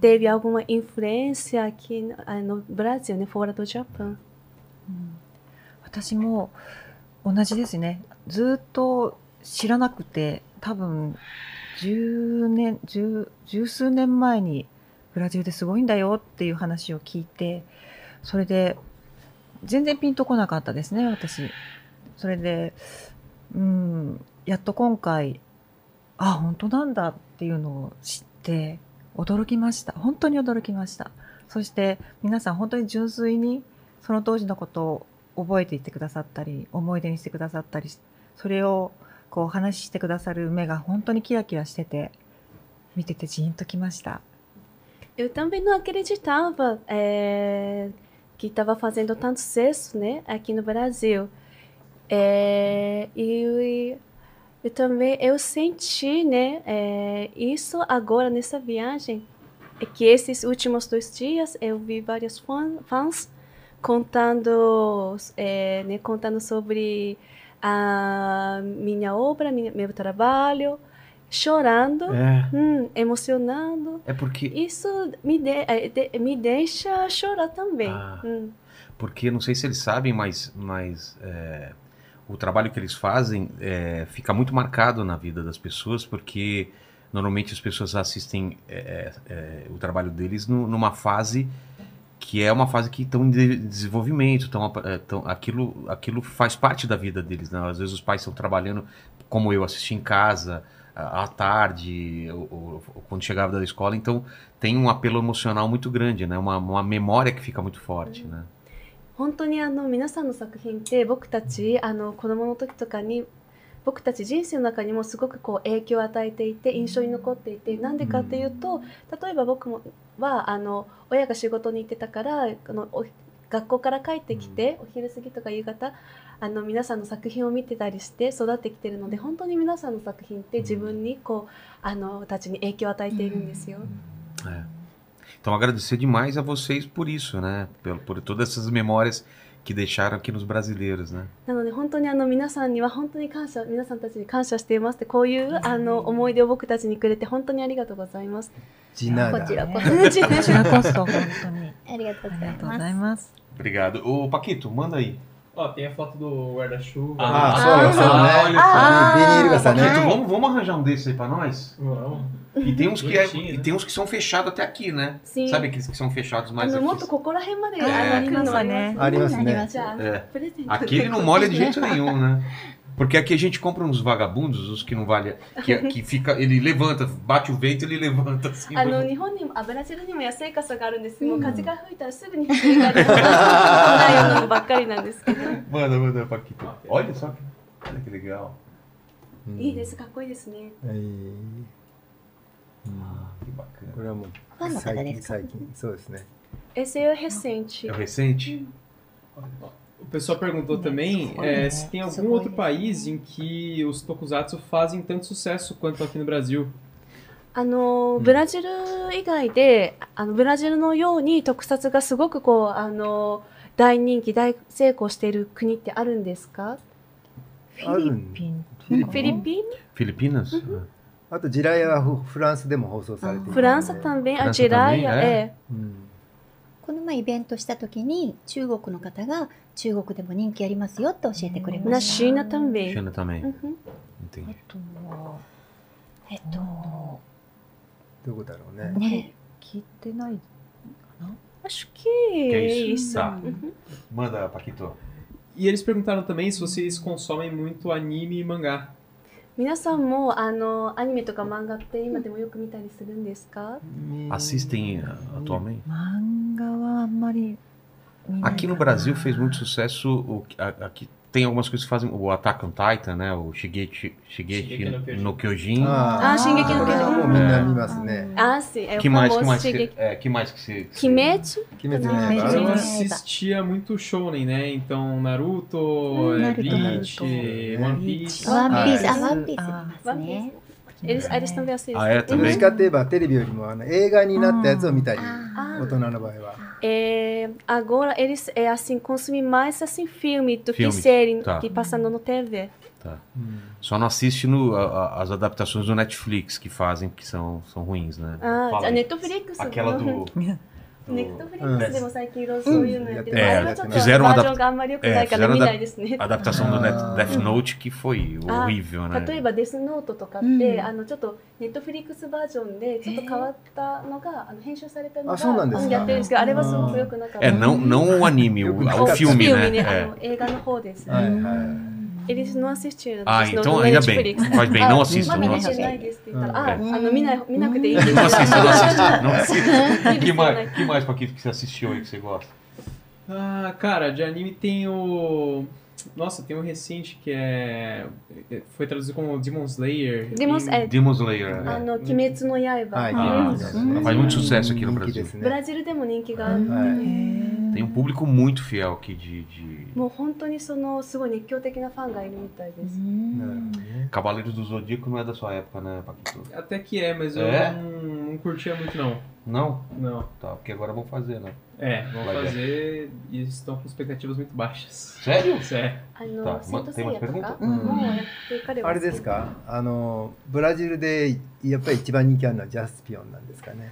teve alguma influência aqui no Brasil, né, fora do Japão. 私も同じですね。ずっと知らなくて多分10年十十数年前にブラジルですごいんだよっていう話を聞いてそれで全然ピンとこなかったですね私。それでうんやっと今回あ本当なんだっていうのを知って驚きました。本当に驚きました。そして皆さん本当に純粋にその当時のことを覚えていってくださったり思い出にしてくださったりそれをこう話してくださる目が本当にキラキラしてて見ててジーンときました。Eu também não acreditava eh, que estava fazendo tanto sucesso, né, aqui no Brasil. Eh, e eu também eu senti, né, eh, isso agora nessa viagem, é que esses últimos dois dias eu vi vários fã- fãs contando, eh, né, contando sobre a minha obra, minha, meu trabalho, chorando, É. hum, emocionando. É porque. Isso me, de- de- me deixa chorar também. Ah. Hum. Porque não sei se eles sabem, mas, mas é, o trabalho que eles fazem é, fica muito marcado na vida das pessoas, porque normalmente as pessoas assistem é, é, o trabalho deles nu- numa fase que é uma fase que estão em de- desenvolvimento, tão, é, aquilo, aquilo faz parte da vida deles. Né? Às vezes os pais estão trabalhando, como eu assisti em casa, à tarde, ou- ou quando chegava da escola, então tem um apelo emocional muito grande, né? uma, uma memória que fica muito forte. Né? 本当にあの皆さんの作品って僕たちあの子供の時とかに僕たち人生の中にもすごくこう影響を与えていて印象に残っていてなんでかっていうと例えば僕もはあの親が仕事に行ってたからあのお学校から帰ってきて、お昼過ぎとか夕方あの皆さんの作品を見てたりして育ってきてるので本当に皆さんの作品って自分にこうあのたちに影響を与えているんですよ。É. Então, agradecer demais a vocês por isso, né? Por, por todas essas memórias que deixaram aqui nos brasileiros, né? なので本当にあの皆さんには本当に感謝皆さんたちに感謝していますってこういうあの思い出を僕たちにくれて本当にありがとうございます。ジナこちらダ。こそこちらこそ本当にありがとうありがとうごございますざいます。 Obrigado. Ô, Paquito, manda aí. Ó, tem a foto do guarda-chuva. あ Ah, あ、そうよ、そうね。 olha ビニール傘 Paquito, ね。 vamos, vamos arranjar um desses aí pra nós? Vamos. E tem uns que, é- Bonitinho, e né? tem uns que são fechados até aqui, né? Sim. Sabe aqueles que são fechados あ mais のもっ aqui? とここら辺まで、えあの来るのはあります。ありますね。じゃあ、えプレゼント Aqui ele não molha de jeito nenhum, né? Porque aqui a gente compra uns vagabundos, os que não valem. Que, que fica. Ele levanta, bate o vento ele levanta assim. あの日本にもあブラジルにも安い傘があるんです。もう風が吹いたらすぐにひっくり返るよう なようなのばっかりなんですけど。 Manda, manda, Paquito. Olha só. que- Olha que legal. うんいいです、かっこいいですね。はいうん Ah, que bacana. これはもうファンの方最近、ですか最近。そうですね。 Esse é o recente. É o recente? O pessoal perguntou também é, se tem algum outro país em que os tokusatsu fazem tanto sucesso quanto aqui no Brasil. あのブラジル以外であのブラジルのように特撮がすごくこうあの 大人気大成功している国ってあるんですか？あるんピン？フィリフィリピン？Filipinas? Ah, あと、ジラヤはフフランスでも放送されている。フランス também a França Jiraiya também, えうん。この前イベントした時に中国の方が中国でも人気ありますよって教えてくれました。China também China também. うん Entendi. あとはえっと、どこだろうね。ね、聞いてないかな？acho que Que é isso? isso Tá. Uhum. Manda, Paquito. E eles perguntaram também se vocês consomem muito anime e mangá. 皆さんもあのアニメとか漫画って今でもよく見たりするんですか Assistem ah, atualmente? 漫画はあんまり見ない Aqui no かな Brasil fez muito sucesso. O, a- aqui tem algumas coisas que fazem. O Attack on Titan, né? O Shigeki, Shigeki Shigeki no Kyojin. no Kyojin. ああ進撃のこれはもうみんな見ますね。 Ah, sim, é o que mais, que famoso mais, que, Shigeki. é, que mais que você. que você- Kimetsu, 鬼滅のあMas eu Sim.刃。 assistia muito shounen, né? Então Naruto, é, Naruto, Bleach, Naruto. One Piece. ワンピース、はいあ、ワンピース見あます One ね。 Piece. Eles, eles também assistem. Ah, é? どっ Também? ちかって言えばテレビよりもあの映画になったやつを見たり、あ大人の場合は。 É, agora eles é assim consumem mais assim filme do Filme, que série tá. que passando no TV. Tá. うん、Só não assiste no, a- a- as adaptações do Netflix que fazem, que são, são ruins, né? Ah, aí. Netflix. Aquela do. ネットフリックスでも最近いろいろそういうのやってる。うんあれはちょっとバージョンがあんまり良くないから見ないですね。A adaptação do Net, Ah. Death Note que foi Ah, horrível, né? 例えばデスノートとかって、うんあのちょっとネットフリックスバージョンでちょっと変わったのが、あの編集されたのがあそうなんですかやってるんですけどあれはすごく良くなかった。É, não, não o anime, o, É. の映画の方です。はいはい。Eles não assistiram. Ah, Death Note então no ainda bem. Netflix. Faz bem, não assistam. まあ見 Não なきゃ assistam. ないですって言ったら、うんあ、あの見ない見なくていいです。 Não assista, não assista. Não assista. Eles que, não, mais, né? que mais, Paquito, que você assistiu aí que você gosta? Ah, cara, de anime tem o. Nossa, tem um recente que é. Foi traduzido como Demon Slayer. Demon- Em- é, Demon Slayer. あ é. の鬼滅の刃。はい、あ人気ですね faz muito sucesso aqui no 人気 Brasil. ですブラね。ジルでも人気がある。 はい。 Tem um público muito fiel aqui de, de もう本当にそのすごい熱狂的なファンがいるみたいです。なるほどね。 Cavaleiros do Zodíaco não é da sua época, né, Paquito? Até que é, mas eu É? não, não curtia muito, não. Não? Não. Tá, porque agora vão fazer, né? É, vão Vai ver. fazer e estão com expectativas muito baixas. Sério? Sério. あの、tá セントセイヤとかtem uma pergunta? もうやって彼はあれですかあの、ブラジルでやっぱり一番人気あるのはジャスピオンなんですかね。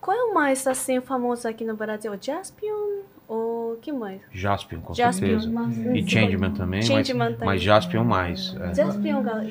Qual é o mais assim famoso aqui no Brasil? O Jaspion o que mais? Jaspion, com Jaspion, certeza. Mas... E Changeman também, Changeman mas, também. mas Jaspion mais. É. Jaspion ga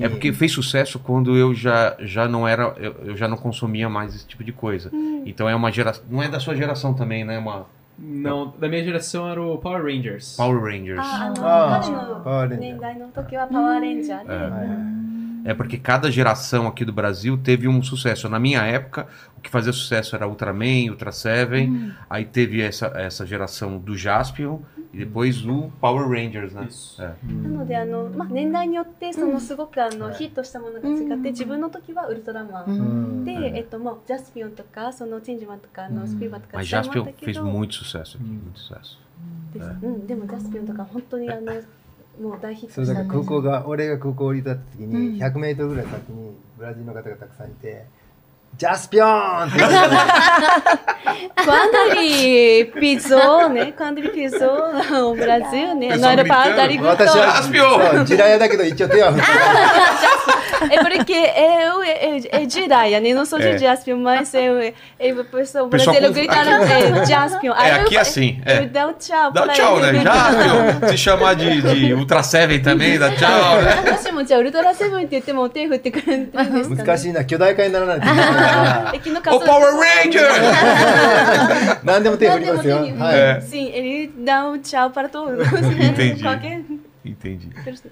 É porque fez sucesso quando eu já, já não era, eu, eu já não consumia mais esse tipo de coisa. Hum. Então é uma geração, não é da sua geração também, né? Uma, não, da minha geração era o Power Rangers. Power Rangers. Ah, ah não. Ah, ah, não. Power Rangers. 年代の時はパワーレンジャーで。É. はいはい É porque cada geração aqui do Brasil teve um sucesso. Na minha época, o que fazia sucesso era Ultraman, Ultra Seven. Aí teve essa, essa geração do Jaspion e depois o Power Rangers, né? Isso. É. なのであの、まあ、年代によってそのすごくあの、ヒットしたものが違って、自分の時はウルトラマン、うんで、うんえっとまあ、ジャスピオンとかそのチェンジマンとかあの、うんスピーマンとか Mas 違いま Jaspion したけ fez ど muito sucesso aqui, Hum. muito sucesso. ですはいうん、でもジャスピオンとか本当にあの もう大ヒッそうだから空港が俺が空港降り立った時うん。に100メートルぐらい先にブラジルの方がたくさんいて「ジャスピョーン!」って言われて Quando ele pisou, né? Quando ele pisou no Brasil, né? Pessoal No aeroporto, gritando. ele gritou. 私は Jaspion! そう地雷だけど一応手は振って É porque eu é, é, é Jiraya, né? Não sou É. de Jaspion, mas eu, eu, o pessoal O pessoal brasileiro conf- gritaram é, Jaspion. Aí É, eu- aqui é assim, é. Eu dou um tchau Dá pra tchau, ele. né? Jaspion! Se chamar de, de Ultra Seven também, dá tchau, né? 私もじゃあウルトラセブンって言っても手振ってくれてるんですか、ね、難しいな巨大化にならないと いけないか駅の Ô 数 Power Ranger! ら何でも手振りますよ何でも手にはい、É. Sim, ele dá um tchau para todos. Entendi. Qualquer Entendi. pessoa.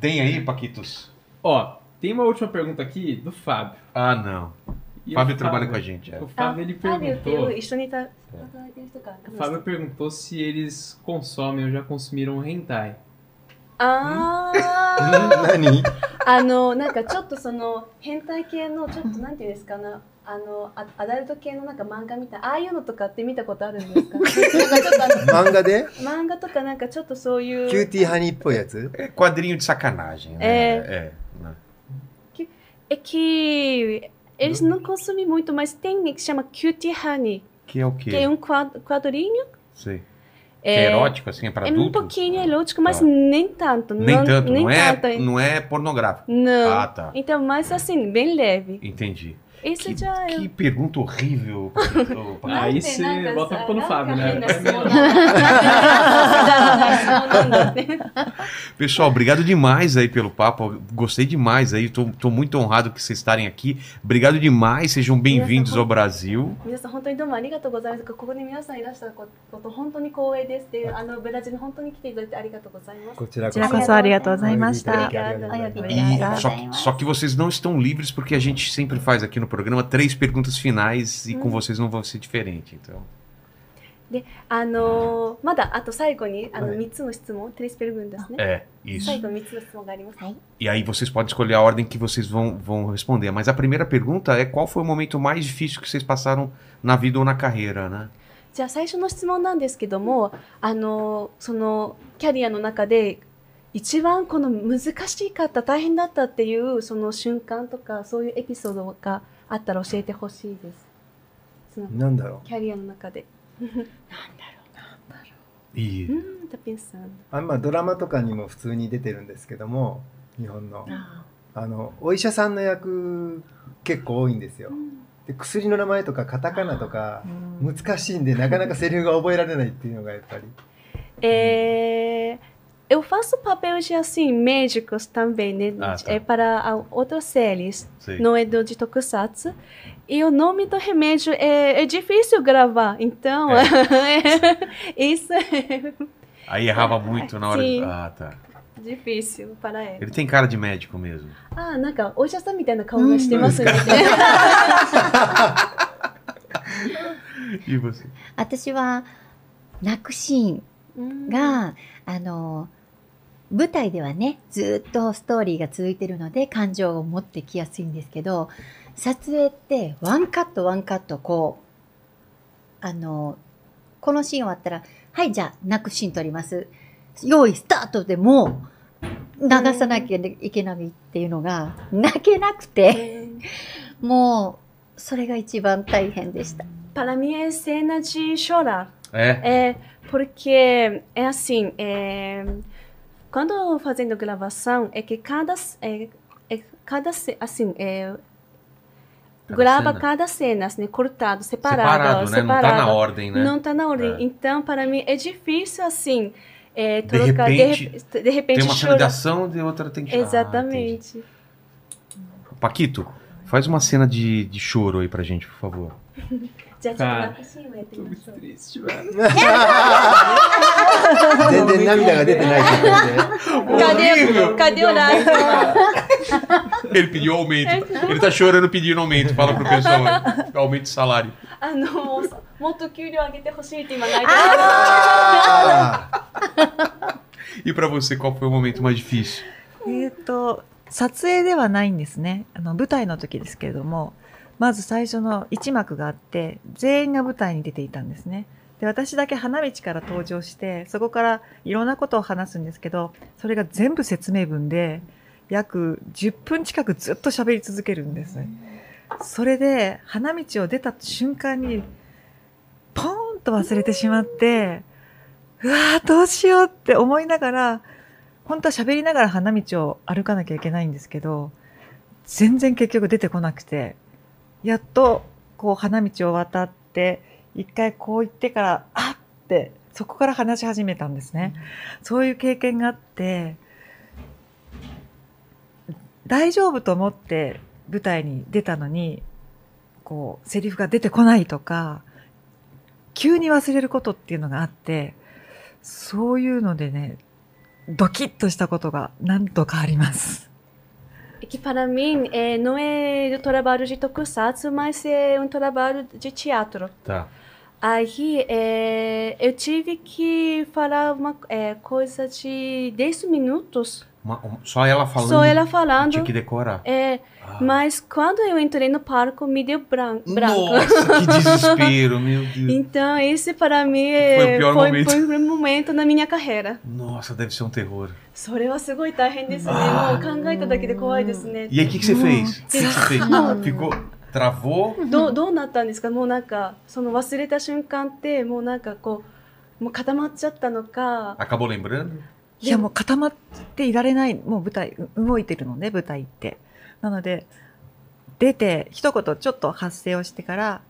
Tem aí, Paquitos? Ó, tem uma última pergunta aqui do Fábio. Ah, não. E Fábio o trabalha com a gente, é. O Fábio ele Ah, meu perguntou. Deus, 一緒にいた働いてる人か。 O Fábio perguntou se eles consomem ou já consumiram hentai. あー何？あのなんかちょっとその変態系のちょっとなんていうんですかねあのあアダルト系のなんか漫画みたいああいうのとかって見たことあるんですか？漫画で？漫画とかなんかちょっとそういうキューティーハニーっぽいやつ？É quadrinho de sacanagem, né? É. É, né? é que eles não consomem muito mas tem que chama Cutie Honey Que é o quê? que é um quad- quadrinho Sei. Que é erótico, assim, é pra é um adulto? pouquinho erótico mas Tá. nem tanto Nem não, tanto, nem não, é, tanto não é pornográfico. não Ah, tá. então mas assim bem leve Entendi. Esse que, já que pergunta horrível. Aí você bota a culpa no Fábio, né? Pessoal, obrigado demais aí pelo papo. Gostei demais aí. Tô, tô muito honrado que vocês estarem aqui. Obrigado demais. Sejam bem-vindos ao Brasil. Só que vocês não estão livres porque a gente sempre faz aqui no programa três perguntas finais e com vocês não vai ser diferente. Então, あのまだあと最後にあのはい三つの質問、テレスペル分ですね。 é isso. 最後三つの質問があります。 E aí vocês podem escolher a ordem que vocês vão, vão responder. Mas a primeira pergunta é qual foi o momento mais difícil que vocês passaram na vida ou na carreira, né? じゃあ最初の質問なんですけども、あのそのキャリアの中で一番この難しかった大変だったっていうその瞬間とかそういうエピソードが あったら教えてほしいです。そのなんだろう。キャリアの中で。E う。ん、tá pensando。あまあドラマとかにも普通に出てるんですけども日本の。あのお医者さんの役結構多いんですよ。で薬の名前とかカタカナとか難しいんでなかなかセリフが覚えられないっていうのがやっぱり。É, eu faço papel de assim médicos também, né? Ah, tá. É para a- outras séries. sei. Não é do de Tokusatsu. E o nome do remédio é, é difícil gravar, então isso é Aí errava muito na hora de. Sim. Ah, tá. difícil para ele. Ele tem cara de médico mesmo. あ、なんかお医者さんみたいな顔がしてますね。 E você? 私は泣くシーンうんが、あの 舞台ではねずっとストーリーが続いてるので感情を持ってきやすいんですけど撮影ってワンカットワンカットこうあのこのシーン終わったら「はいじゃあ泣くシーン撮ります」「用意スタート」でもう流さなきゃいけないっていうのが泣けなくてもうそれが一番大変でした。Para mim é cena de chorar. É? É, porque é assim, é, quando fazendo gravação, é que cada, é, é cada assim, é, Cada grava cena. cada cena, assim, cortado, separado, Separado, né? Não tá separado. na ordem, né? Não tá na ordem. É. Então, para mim, é difícil, assim, é, De trocar, repente, de, de repente Tem uma cena de ação e outra tem que. Ah. Exatamente. Paquito, faz uma cena de, de choro aí pra gente, por favor. じゃあ、ちょっと泣くシーンをやってみましょう。triste, mano. 全然涙が出てないって言ってて Cadê, cadê o Rafa? Ele pediu aumento. Ele tá chorando pedindo aumento. Fala pro pessoal, aumento de salário. あのもっと給料上げてほしいって今泣いてあ E pra você, qual foi o momento mais difícil? えっ、と、撮影ではないんですね。あの、舞台の時ですけれども、まず最初の一幕があって、全員が舞台に出ていたんですね。で、私だけ花道から登場して、そこからいろんなことを話すんですけど、それが全部説明文で、約10分近くずっと喋り続けるんです。それで、花道を出た瞬間に、ポーンと忘れてしまって、うわーどうしようって思いながら、本当は喋りながら花道を歩かなきゃいけないんですけど、全然結局出てこなくて、やっとこう花道を渡って、一回こう行ってから、あっって、そこから話し始めたんですね。そういう経験があって、大丈夫と思って舞台に出たのに、こう、セリフが出てこないとか、急に忘れることっていうのがあって、そういうのでね、ドキッとしたことが何度かあります。Que para mim é, não é o trabalho de tokusatsu, mas é um trabalho de teatro. Tá. Aí é, eu tive que falar uma é, coisa de 10 minutos, Uma- um- só ela falando. só ela falando. Tinha que decorar. É, Ah. mas quando eu entrei no palco, me deu bran branco. Nossa, que desespero, meu Deus. Então, esse para mim Foi o é, pior foi, momento. foi o primeiro momento na minha carreira. Nossa, deve ser um terror. それはすごい大変ですね。あもう考えただけで怖いですね。 E aí, o que, que você fez? O que, que você fez? Ficou. Travou? どうどうなったんですかもうなんかその忘れた瞬間ってもうなんかこうもう固まっちゃったのか Acabou lembrando? いやもう固まっていられない、もう舞台、う動いてるのね、舞台って。なので、出て、一言ちょっと発声をしてから、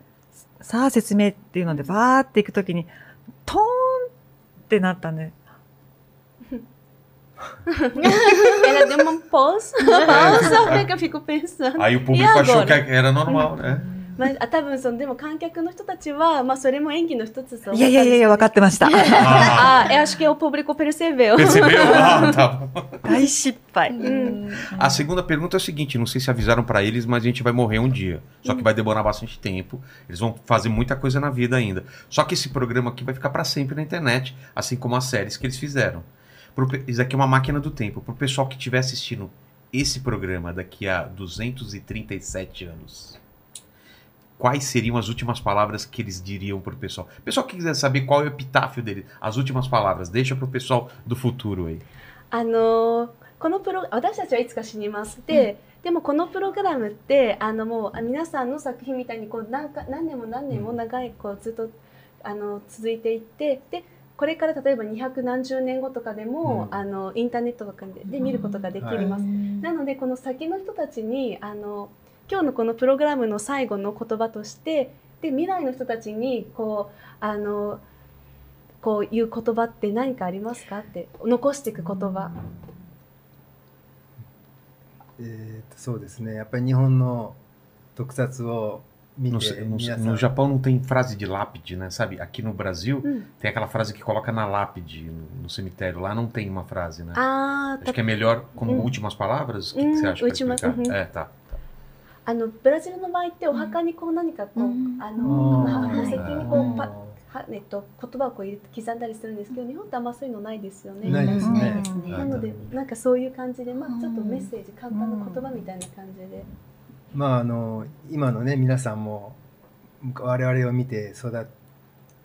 さあ説明っていうので、バーっていくときに、トーンってなった ね。ela deu uma pausa, pausa que eu fico pensando. Aí o público E achou que era normal, né? まあ、あ多分そのでも観客の人たちは、まあ、それも演技の一つと思ったんいやいやいやいや、分かってました。 Ah, Ah, eu acho que o público percebeu. percebeu? Ah, tá bom. 大失敗。 Hum. A segunda pergunta é a seguinte: não sei se avisaram pra eles, mas a gente vai morrer um dia. Só que vai demorar bastante tempo. Eles vão fazer muita coisa na vida ainda. Só que esse programa aqui vai ficar pra sempre na internet, assim como as séries que eles fizeram. Pro pe- Isso aqui é uma máquina do tempo. Pro pessoal que estiver assistindo esse programa daqui a 237 anos. Quais seriam as últimas palavras que eles diriam pro pessoal? Pessoal que quiser saber qual é o epitáfio dele, as últimas palavras, deixa pro pessoal do futuro aí. あのこのプロ私たちはいつか死にますで、でもこのプログラムってあのもうあ皆さんの作品みたいにこう何か何年も何年も長いこうずっとあの続いていってでこれから例えば200何十年後とかでも、うんあのインターネットとかでで見ることができます、なのでこの先の人たちにあの今日のこのプログラムの最後の言葉としてで未来の人たちにこうあのこういう言葉って何かありますかって残していく言葉。えーとそうですねやっぱり日本の特撮を見 No, て no- 皆さん no Japão não tem frase de lápide, né? Sabe? Aqui no Brasil Hum. tem aquela frase que coloca na lápide no, no cemitério. Lá não tem uma frase, né? あー Acho que é melhor como Hum. últimas palavras. O que, que você acha pra última- explicar? uhum. É, tá. あのブラジルの場合ってお墓にこう何かこう、うん。ああのー。宝石にこうパあはえっと言葉をこう入刻んだりするんですけど日本ってあんまそういうのないですよね。ないですね。うん。なのでなんかそういう感じでまあちょっとメッセージ簡単なうん言葉みたいな感じで。まああの今のね皆さんも我々を見て育っ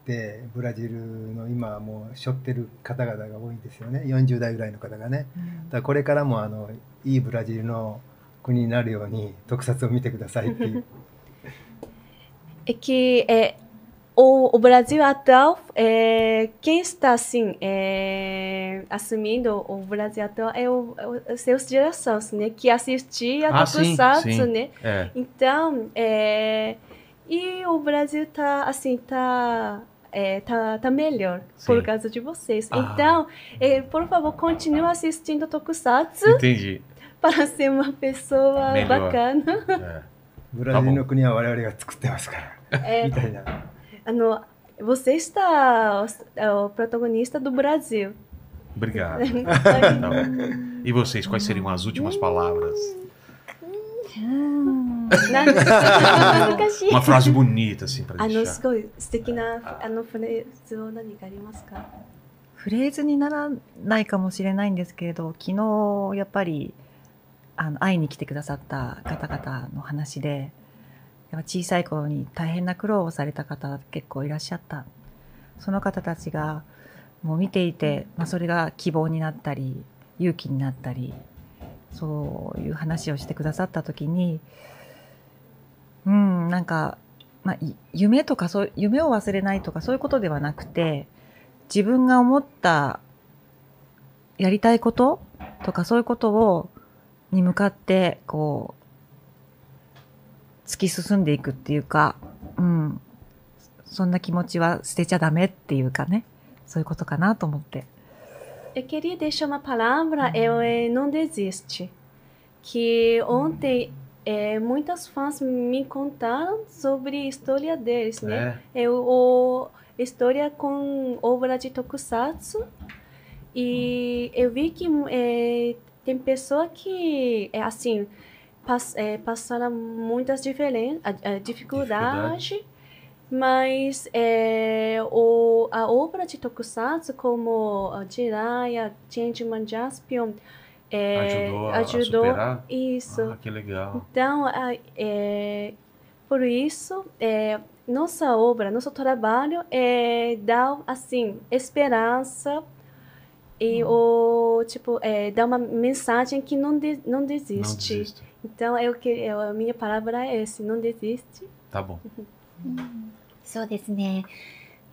てブラジルの今もう背負ってる方々が多いんですよね。40代ぐらいの方がね。だからこれからもあのいいブラジルの国になるように特撮を見てくださいっていう é que é, o, o Brasil atual, é, quem está assim, é, assumindo o Brasil atual é o, é os seus gerações, né? Que assistia Ah, a sim, Tokusatsu, sim. né? É. Então, é, e o Brasil tá assim, tá, é, tá, tá melhor por Sim. causa de vocês. Ah. Então, é, por favor, continue assistindo Tokusatsu Entendi. para ser uma pessoa Melhor. bacana. É. ブラジルの国は我々が作ってますから É, みたいな Ano, você está é o protagonista do Brasil. Obrigado. Tá Tá bom. E vocês, quais seriam as últimas palavras? なんですか難しい Uma frase bonita, assim, pra あの deixar. すごい素敵なあのフレーズを何かありますかフレーズにならないかもしれないんですけれど昨日やっぱり あの会いに来てくださった方々の話でやっぱ小さい頃に大変な苦労をされた方結構いらっしゃった。その方たちがもう見ていて、まあ、それが希望になったり勇気になったりそういう話をしてくださった時にうんなんか、まあ、夢とかそう夢を忘れないとかそういうことではなくて自分が思ったやりたいこととかそういうことをに向かって、こう、突き進んでいくっていうか、うん。そんな気持ちは捨てちゃダメっていうかね。そういうことかなと思って。え、けりでしょまパラーブラエオエノデジスチ。き、おんて、え、もいたすファンスみこんたん、そぶりストリアですね。え、お、ストリアコンオブラジトクサツ。え、え、ウィキム、え、tem pessoa que, é assim, pass, é, passaram muitas diferen, a, a dificuldade, mas é, o, a obra de tokusatsu, como a Jiraiya, Changeman Jaspion, é, Ajudou a ajudou superar? isso. Ah, que legal. Então, a- é, por isso, é, nossa obra, nosso trabalho é dar, assim, esperança e o, tipo, é, dar uma mensagem que não, de, não Não desiste. Então, eu, que- eu, a minha palavra é esse, não desiste. Tá bom. そうですね。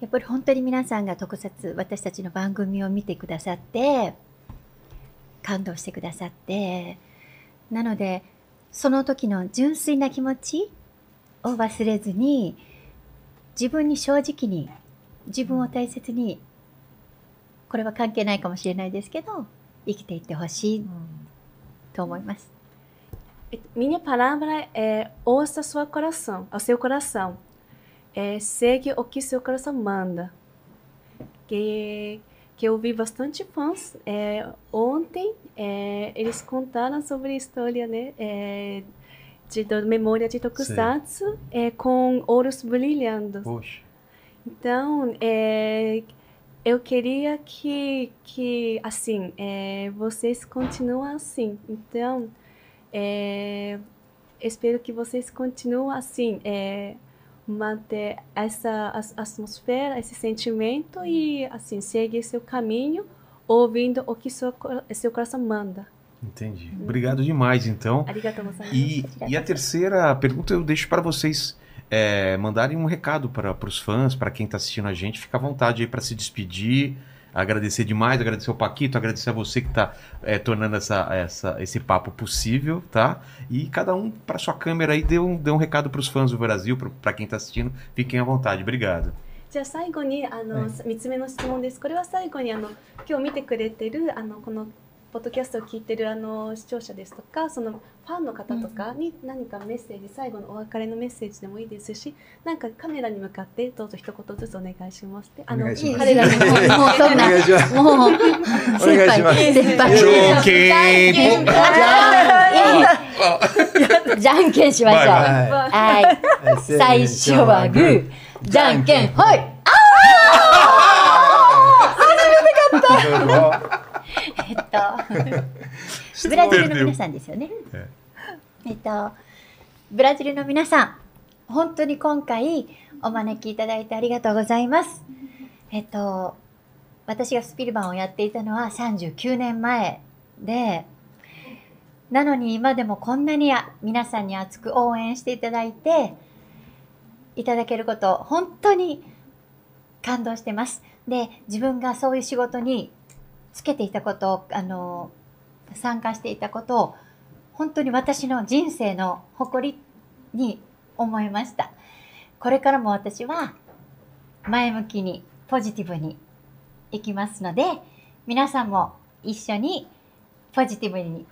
やっぱり本当に皆さんが特撮、私たちの番組を見てくださって、感動してくださって、なので、その時の純粋な気持ちを忘れずに、自分に正直に、自分を大切に、これは関係ないかもしれないですけど、生きていってほしいと思います。 Minha palavra é ouça sua coração, ao seu coração. É, segue o que seu coração manda. Que, que eu vi bastante fãs. É, ontem é, eles contaram sobre a história né, é, de, da memória de Tokusatsu é, com ouros brilhando. Poxa. Então, é, eu queria que, que assim, é, vocês continuem assim. Então, é, espero que vocês continuem assim, é, manter essa atmosfera, esse sentimento e assim seguir seu caminho, ouvindo o que seu, seu coração manda. Entendi. Obrigado demais, então. Gozaimasu. E, e a terceira pergunta eu deixo para vocês é, mandarem um recado para os fãs, para quem está assistindo a gente. Fica à vontade aí para se despedir, agradecer demais, agradecer o Paquito, agradecer a você que está tornando essa, essa, esse papo possível, tá? E cada um para sua câmera aí dê um, dê um recado para os fãs do Brasil, para quem está assistindo. Fiquem à vontade. Obrigado. じゃあ最後にあの、はい3つ目の質問です。これは最後にあの今日見てくれてるあのこの ポッドキャストを聞いてるあの視聴者ですとかそのファンの方とかに何かメッセージ、最後のお別れのメッセージでもいいですしなんかカメラに向かってどうぞ一言ずつお願いしますってあの彼らにももうそんな。もう、先輩。条件じゃんけんしましょう。ははい。い。最初はグー、じゃんけん、ほいどうぞえっと、ブラジルの皆さんですよねえ。えっと、ブラジルの皆さん、本当に今回お招きいただいてありがとうございます。えっと、私がスピルバンをやっていたのは39年前で、なのに今でもこんなに皆さんに熱く応援していただいて、いただけること、本当に感動してます。で、自分がそういう仕事につけていたことを、あの、参加していたことを、本当に私の人生の誇りに思いました。これからも私は前向きに、ポジティブにいきますので、皆さんも一緒にポジティブに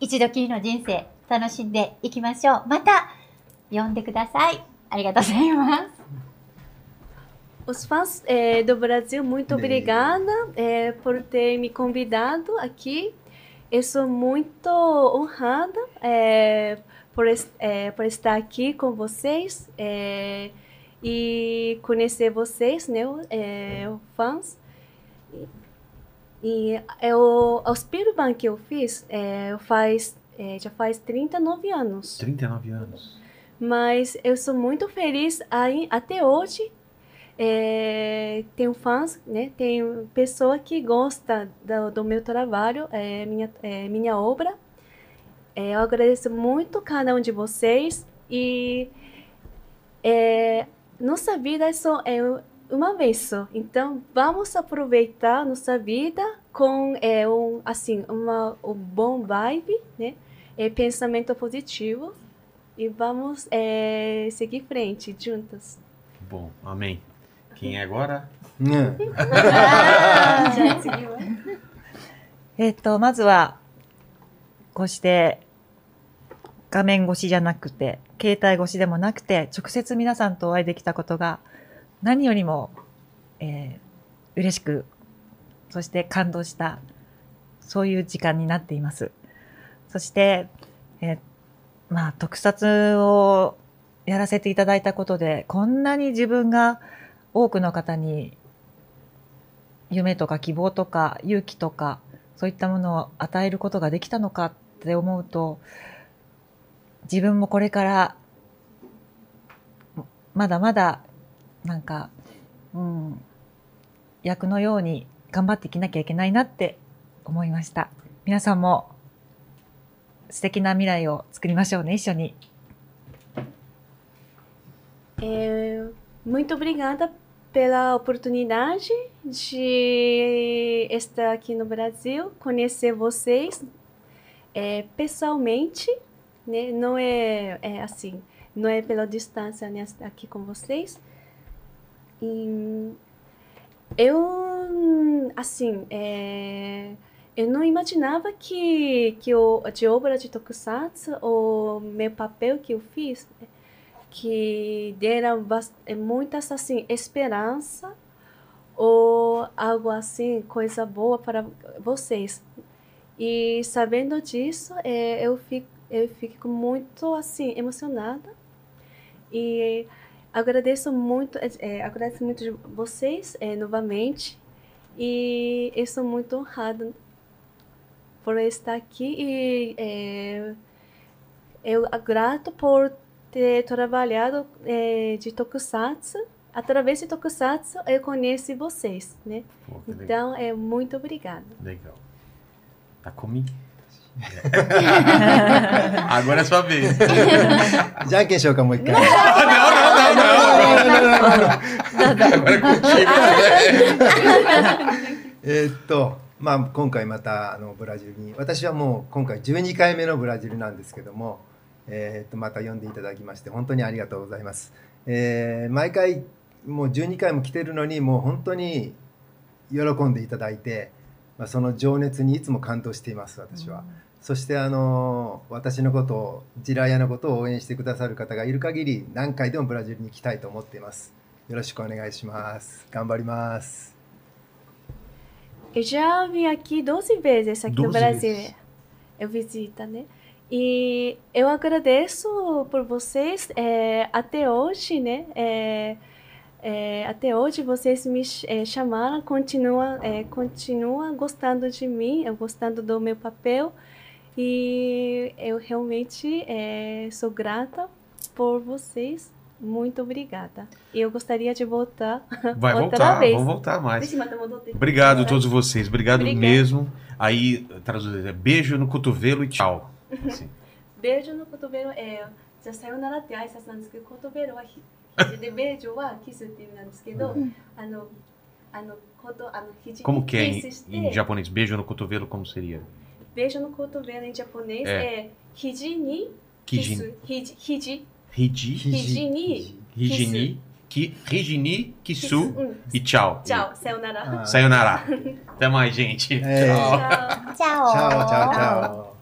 一度きりの人生楽しんでいきましょう。また呼んでください。ありがとうございます。Os fãs eh, do Brasil, muito obrigada eh, por ter me convidado aqui. eu sou muito honrada é, por, é, por estar aqui com vocês é, e conhecer vocês, né, é, fãs. E eu, o Spielbank que eu fiz é, faz, é, já faz 39 anos. 39 anos. Mas eu sou muito feliz aí, até hoje. É, tenho fãs, né? Tenho pessoa que gosta do, do meu trabalho, é, minha, é, minha obra. É, eu agradeço muito cada um de vocês e é, nossa vida é só é uma vez só. Então vamos aproveitar nossa vida com um assim uma um bom vibe, né? Pensamento positivo e vamos seguir frente juntas. Bom, amém. Quem é agora? えっと、まずは、こうして、画面越しじゃなくて、携帯越しでもなくて、直接皆さんとお会いできたことが、何よりも、えー嬉しく、そして感動した、そういう時間になっています。そして、えーまあ、特撮をやらせていただいたことで、こんなに自分が多くの方に夢とか希望とか勇気とかそういったものを与えることができたのかって思うと自分もこれからまだまだなんか、うん、役のように頑張っていきなきゃいけないなって思いました。皆さんも素敵な未来を作りましょうね、一緒に。É, muito obrigada pela oportunidade de estar aqui no Brasil, conhecer vocês é, pessoalmente, né? Não é, é assim, não é pela distância né, aqui com vocês. E eu, assim, é, eu não imaginava que, que o, de obra de Tokusatsu, o meu papel que eu fiz, que deram eh, muitas assim esperança ou algo assim coisa boa para vocês. E sabendo disso eh, eu fico eu fico muito assim emocionada. E agradeço muito eh, eh, agradeço muito de vocês eh, novamente. E eu sou muito honrada por estar aqui e eh, eu grato por ter trabalhado eh, de Tokusatsu. Através de Tokusatsu, eu conheci vocês, né? Pô, que legal. Então, é muito obrigada. Legal. Tá comigo. Agora é sua vez. じゃんけんしようかもう一回 não, não, não, não, não. Agora é contigo. né? えーっとまあ今回またあのブラジルに私はもう今回12回目のブラジルなんですけども、 えーっとまた呼んでいただきまして本当にありがとうございます、えー毎回もう12回も来てるのにもう本当に喜んでいただいて、まあ、その情熱にいつも感動しています私は、そしてあの私のことをジラヤのことを応援してくださる方がいる限り何回でもブラジルに行きたいと思っていますよろしくお願いします頑張ります Eu já vim aqui 12 vezes aqui no 12 Brasil. vezes. Eu visita, né? E eu agradeço por vocês é, até hoje, né? É, é, até hoje vocês me é, chamaram, continua, é, continua gostando de mim, eu gostando do meu papel. E eu realmente é, sou grata por vocês. Muito obrigada. E eu gostaria de voltar Vai outra voltar, vez. vamos voltar mais. Obrigado a todos vocês, obrigado Obrigada. mesmo. Aí, traduzindo, é beijo no cotovelo e tchau. Assim. beijo no cotovelo é, じゃあさよならって挨拶なんですけど、言葉はひでベージュはキスって意味なんですけど、あの、あの、ことあの肘 uhum. Como que é em, em japonês? Beijo no cotovelo, como seria? Beijo no cotovelo em japonês é, é hiji ni kisu. Hiji. Hiji. Hiji. Ni Hiji ni ki, hiji ni kisu e tchau. Tchau. Sayonara. Ah. Sayonara. Até mais, gente. É. Tchau. Tchau. Tchau, tchau, tchau. tchau.